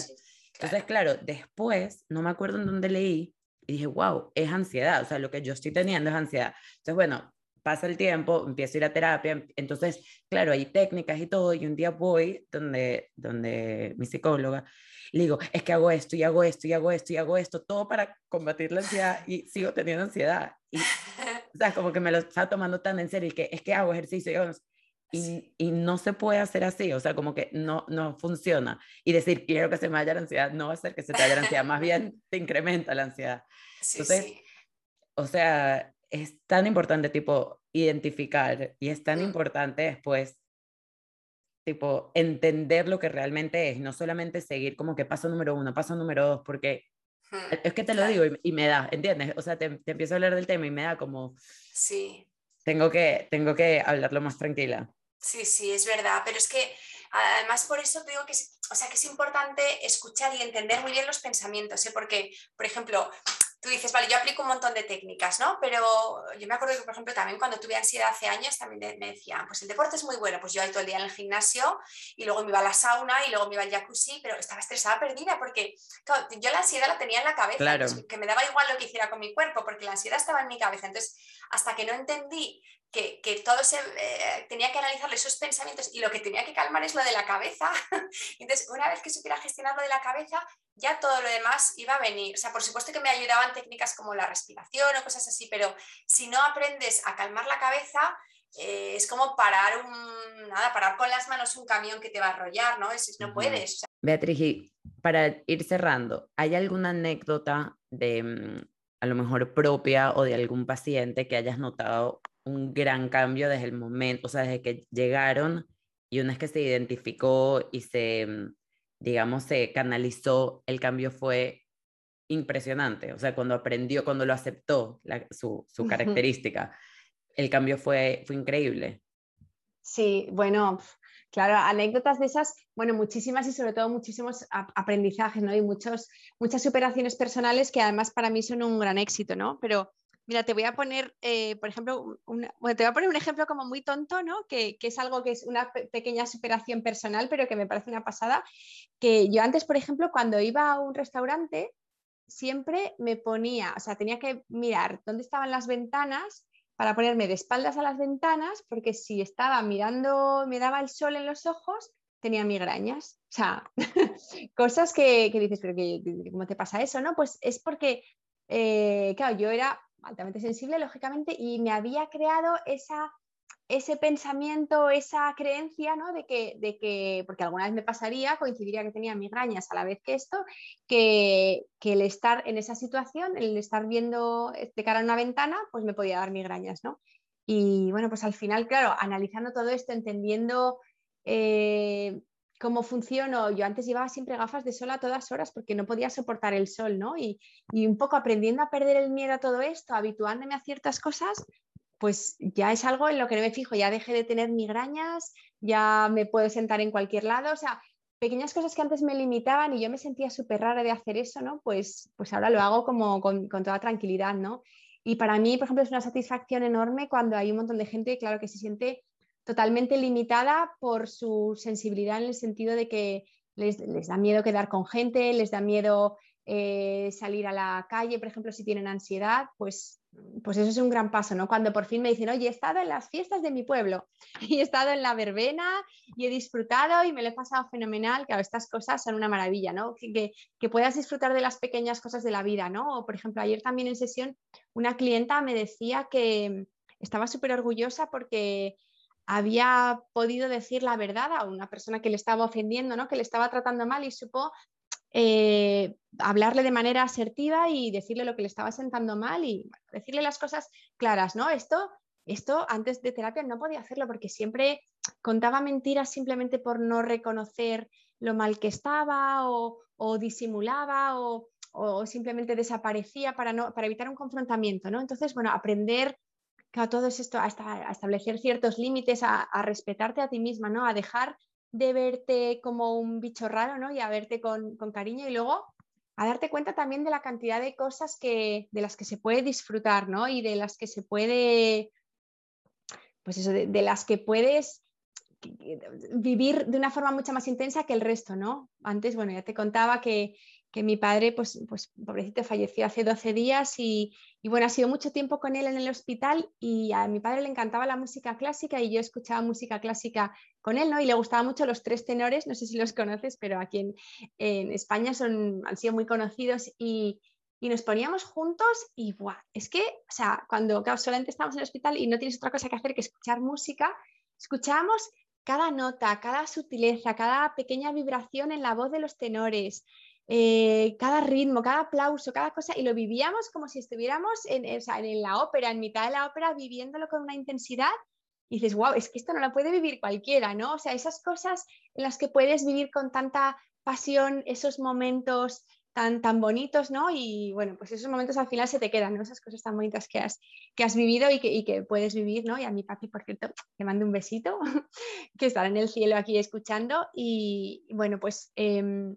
Entonces, claro, después, no me acuerdo en dónde leí, y dije, wow, es ansiedad. O sea, lo que yo estoy teniendo es ansiedad. Entonces, bueno, pasa el tiempo, empiezo a ir a terapia, entonces, claro, hay técnicas y todo, y un día voy donde, donde mi psicóloga, y le digo, es que hago esto, y hago esto, y hago esto, y hago esto, todo para combatir la ansiedad, y sigo teniendo ansiedad. Y, o sea, como que me lo está tomando tan en serio, y que es que hago ejercicio, y, y, no se puede hacer así, o sea, como que no, no funciona. Y decir, quiero que se me vaya la ansiedad, no va a hacer que se te vaya la ansiedad, más bien te incrementa la ansiedad. Entonces, o sea, es tan importante, tipo, identificar y es tan mm. importante después, tipo, entender lo que realmente es, no solamente seguir como que paso número uno, paso número dos, porque hmm, es que te lo digo y, me da, ¿entiendes? O sea, te, te, empiezo a hablar del tema y me da como...
Sí.
Tengo que, tengo que hablarlo más tranquila.
Sí, sí, es verdad, pero es que además por eso digo que es, o sea, que es importante escuchar y entender muy bien los pensamientos, ¿eh? porque, por ejemplo, tú dices, vale, yo aplico un montón de técnicas, ¿no? Pero yo me acuerdo que, por ejemplo, también cuando tuve ansiedad hace años, también me decían, pues el deporte es muy bueno, pues yo ahí todo el día en el gimnasio y luego me iba a la sauna y luego me iba al jacuzzi, pero estaba estresada, perdida, porque yo la ansiedad la tenía en la cabeza, pues, que me daba igual lo que hiciera con mi cuerpo, porque la ansiedad estaba en mi cabeza. Entonces, hasta que no entendí que, que, todo se eh, tenía que analizar esos pensamientos y lo que tenía que calmar es lo de la cabeza. Entonces, una vez que supiera gestionar lo de la cabeza, ya todo lo demás iba a venir. O sea, por supuesto que me ayudaban técnicas como la respiración o cosas así, pero si no aprendes a calmar la cabeza, eh, es como parar un, nada, parar con las manos un camión que te va a arrollar, ¿no? Es, no puedes.
Beatriz, para ir cerrando, ¿hay alguna anécdota de mm, a lo mejor propia o de algún paciente que hayas notado un gran cambio desde el momento, o sea, desde que llegaron y una vez que se identificó y se, mm, digamos, se canalizó, el cambio fue impresionante. O sea, cuando aprendió, cuando lo aceptó, su, su, característica, el cambio fue, fue increíble.
Sí, bueno, claro, anécdotas de esas, bueno, muchísimas y sobre todo muchísimos aprendizajes, ¿no? Y muchos, muchas superaciones personales que además para mí son un gran éxito, ¿no? Pero Mira, te voy a poner, eh, por ejemplo, te voy a poner un ejemplo como muy tonto, ¿no? Que, es algo que es una pequeña superación personal, pero que me parece una pasada. Que yo antes, por ejemplo, cuando iba a un restaurante, siempre me ponía, o sea, tenía que mirar dónde estaban las ventanas para ponerme de espaldas a las ventanas, porque si estaba mirando, me daba el sol en los ojos, tenía migrañas. O sea, cosas que, dices, pero ¿cómo te pasa eso? No, pues es porque, eh, claro, yo era altamente sensible, lógicamente, y me había creado esa, ese pensamiento, esa creencia, ¿no? De que, de que, porque alguna vez me pasaría, coincidiría que tenía migrañas a la vez que esto, que, que, el estar en esa situación, el estar viendo de cara a una ventana, pues me podía dar migrañas, ¿no? Y bueno, pues al final, claro, analizando todo esto, entendiendo eh, cómo funciono. Yo antes llevaba siempre gafas de sol a todas horas porque no podía soportar el sol, ¿no? Y, un poco aprendiendo a perder el miedo a todo esto, habituándome a ciertas cosas, pues ya es algo en lo que no me fijo, ya dejé de tener migrañas, ya me puedo sentar en cualquier lado, o sea, pequeñas cosas que antes me limitaban y yo me sentía súper rara de hacer eso, ¿no? Pues, pues ahora lo hago como con, con, toda tranquilidad, ¿no? Y para mí, por ejemplo, es una satisfacción enorme cuando hay un montón de gente, claro, que se siente totalmente limitada por su sensibilidad en el sentido de que les, da miedo quedar con gente, les da miedo eh, salir a la calle, por ejemplo, si tienen ansiedad, pues, pues eso es un gran paso, ¿no? Cuando por fin me dicen, oye, he estado en las fiestas de mi pueblo y he estado en la verbena y he disfrutado y me lo he pasado fenomenal, claro, estas cosas son una maravilla, ¿no? Que, que puedas disfrutar de las pequeñas cosas de la vida, ¿no? Por ejemplo, ayer también en sesión una clienta me decía que estaba súper orgullosa porque había podido decir la verdad a una persona que le estaba ofendiendo, ¿no? que le estaba tratando mal y supo eh, hablarle de manera asertiva y decirle lo que le estaba sentando mal y decirle las cosas claras. ¿no? Esto, esto antes de terapia no podía hacerlo porque siempre contaba mentiras simplemente por no reconocer lo mal que estaba o, disimulaba o, simplemente desaparecía para, no, para evitar un confrontamiento. ¿no? Entonces, bueno, aprender claro, todo es esto, a, establecer ciertos límites, a, respetarte a ti misma, ¿no? A dejar de verte como un bicho raro, ¿no? Y a verte con, cariño y luego a darte cuenta también de la cantidad de cosas que, de las que se puede disfrutar, ¿no? Y de las que se puede, pues eso, de, las que puedes vivir de una forma mucho más intensa que el resto, ¿no? Antes, bueno, ya te contaba que, que mi padre, pues, pues pobrecito, falleció hace 12 días y, bueno, ha sido mucho tiempo con él en el hospital y a mi padre le encantaba la música clásica y yo escuchaba música clásica con él, ¿no? Y le gustaban mucho los tres tenores, no sé si los conoces, pero aquí en, en España son, han sido muy conocidos y, y nos poníamos juntos y ¡buah! es que, o sea, cuando solamente estamos en el hospital y no tienes otra cosa que hacer que escuchar música, escuchábamos cada nota, cada sutileza, cada pequeña vibración en la voz de los tenores, eh, cada ritmo, cada aplauso, cada cosa, y lo vivíamos como si estuviéramos en, en la ópera, en mitad de la ópera, viviéndolo con una intensidad. Y dices, wow, es que esto no lo puede vivir cualquiera, ¿no? O sea, esas cosas en las que puedes vivir con tanta pasión, esos momentos tan, tan bonitos, ¿no? Y bueno, pues esos momentos al final se te quedan, ¿no? Esas cosas tan bonitas que has, que has vivido y que, y que puedes vivir, ¿no? Y a mi papi, por cierto, le mando un besito, que estará en el cielo aquí escuchando. Y bueno, pues em,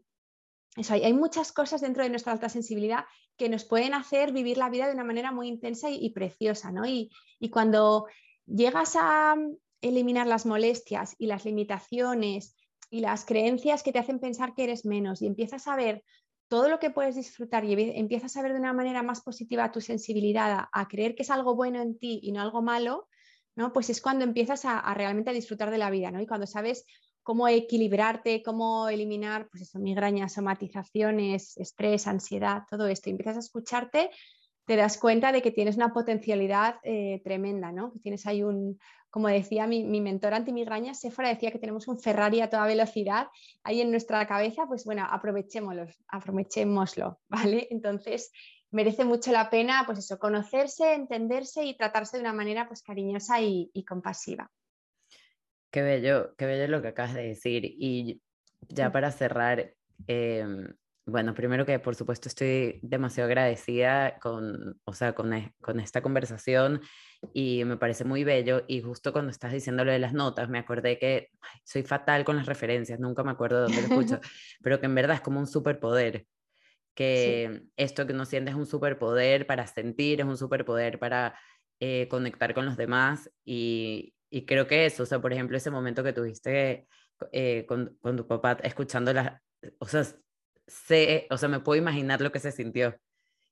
eso, hay, hay, muchas cosas dentro de nuestra alta sensibilidad que nos pueden hacer vivir la vida de una manera muy intensa y, preciosa, ¿no? Y, y cuando llegas a eliminar las molestias y las limitaciones y las creencias que te hacen pensar que eres menos y empiezas a ver todo lo que puedes disfrutar y empiezas a ver de una manera más positiva tu sensibilidad, a, creer que es algo bueno en ti y no algo malo, ¿no? pues es cuando empiezas a, realmente a disfrutar de la vida, ¿no? Y cuando sabes cómo equilibrarte, cómo eliminar, pues eso, migrañas, somatizaciones, estrés, ansiedad, todo esto, y empiezas a escucharte, te das cuenta de que tienes una potencialidad eh, tremenda, ¿no? Tienes ahí un, como decía mi, mi mentor antimigraña, Sephora decía que tenemos un Ferrari a toda velocidad ahí en nuestra cabeza, pues bueno, aprovechémoslo, aprovechémoslo, ¿vale? Entonces, merece mucho la pena, pues eso, conocerse, entenderse y tratarse de una manera pues cariñosa y, compasiva.
Qué bello, qué bello lo que acabas de decir. Y ya para cerrar, em, bueno, primero que por supuesto estoy demasiado agradecida con, o sea, con, e, con esta conversación y me parece muy bello. Y justo cuando estás diciendo lo de las notas, me acordé que soy fatal con las referencias, nunca me acuerdo de dónde lo escucho, pero que en verdad es como un superpoder. Que esto que uno siente es un superpoder para sentir, es un superpoder para eh, conectar con los demás. Y, y, creo que eso, o sea, por ejemplo, ese momento que tuviste eh, con, con, tu papá escuchando las, o sea, sé, o sea, me puedo imaginar lo que se sintió.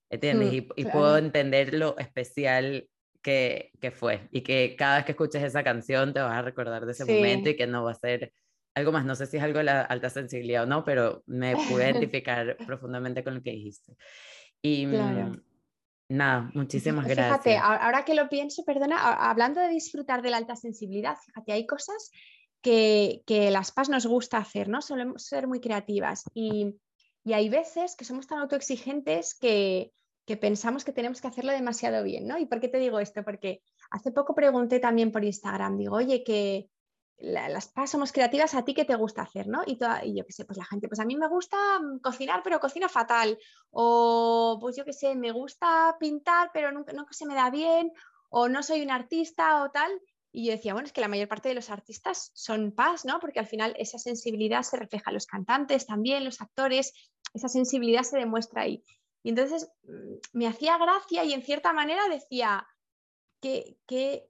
¿Entiendes? Mm, y, y puedo entender lo especial que, que, fue y que cada vez que escuches esa canción te vas a recordar de ese momento y que no va a ser algo más, no sé si es algo de la alta sensibilidad o no, pero me pude identificar profundamente con lo que dijiste. Y mm, nada, muchísimas gracias.
Fíjate, ahora que lo pienso, perdona, hablando de disfrutar de la alta sensibilidad, fíjate, hay cosas que, que las PAS nos gusta hacer, ¿no? Solemos ser muy creativas y, y hay veces que somos tan autoexigentes que, que pensamos que tenemos que hacerlo demasiado bien, ¿no? ¿Y por qué te digo esto? Porque hace poco pregunté también por Instagram, digo, oye, que las PAS somos creativas, ¿a ti qué te gusta hacer, no? Y, yo qué sé, pues la gente, pues a mí me gusta mm, cocinar, pero cocina fatal, o pues yo qué sé, me gusta pintar, pero nunca, se me da bien, o no soy un artista o tal. Y yo decía, bueno, es que la mayor parte de los artistas son PAS, ¿no? Porque al final esa sensibilidad se refleja en los cantantes también, los actores, esa sensibilidad se demuestra ahí. Y entonces mm, me hacía gracia y en cierta manera decía, qué,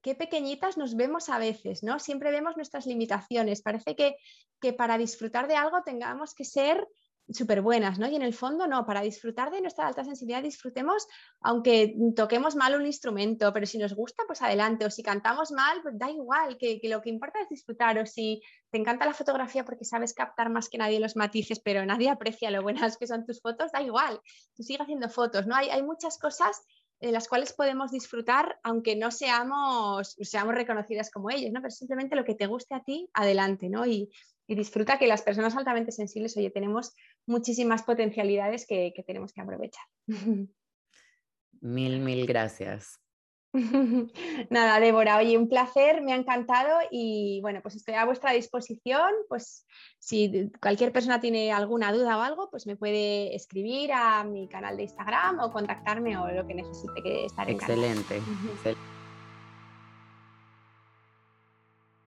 qué, pequeñitas nos vemos a veces, ¿no? Siempre vemos nuestras limitaciones. Parece que, que para disfrutar de algo tengamos que ser súper buenas, ¿no? Y en el fondo no, para disfrutar de nuestra alta sensibilidad disfrutemos aunque toquemos mal un instrumento, pero si nos gusta, pues adelante, o si cantamos mal, pues da igual, que, lo que importa es disfrutar, o si te encanta la fotografía porque sabes captar más que nadie los matices, pero nadie aprecia lo buenas que son tus fotos, da igual, tú haciendo fotos, ¿no? Hay, hay muchas cosas las cuales podemos disfrutar aunque no seamos, seamos reconocidas como ellos, ¿no? Pero simplemente lo que te guste a ti, adelante, ¿no? Y, y disfruta que las personas altamente sensibles, oye, tenemos muchísimas potencialidades que, tenemos que aprovechar.
Mil, mil gracias.
Nada, Débora, oye, un placer, me ha encantado y bueno, pues estoy a vuestra disposición, pues si cualquier persona tiene alguna duda o algo, pues me puede escribir a mi canal de Instagram o contactarme o lo que necesite que estar
Excelente. excelente.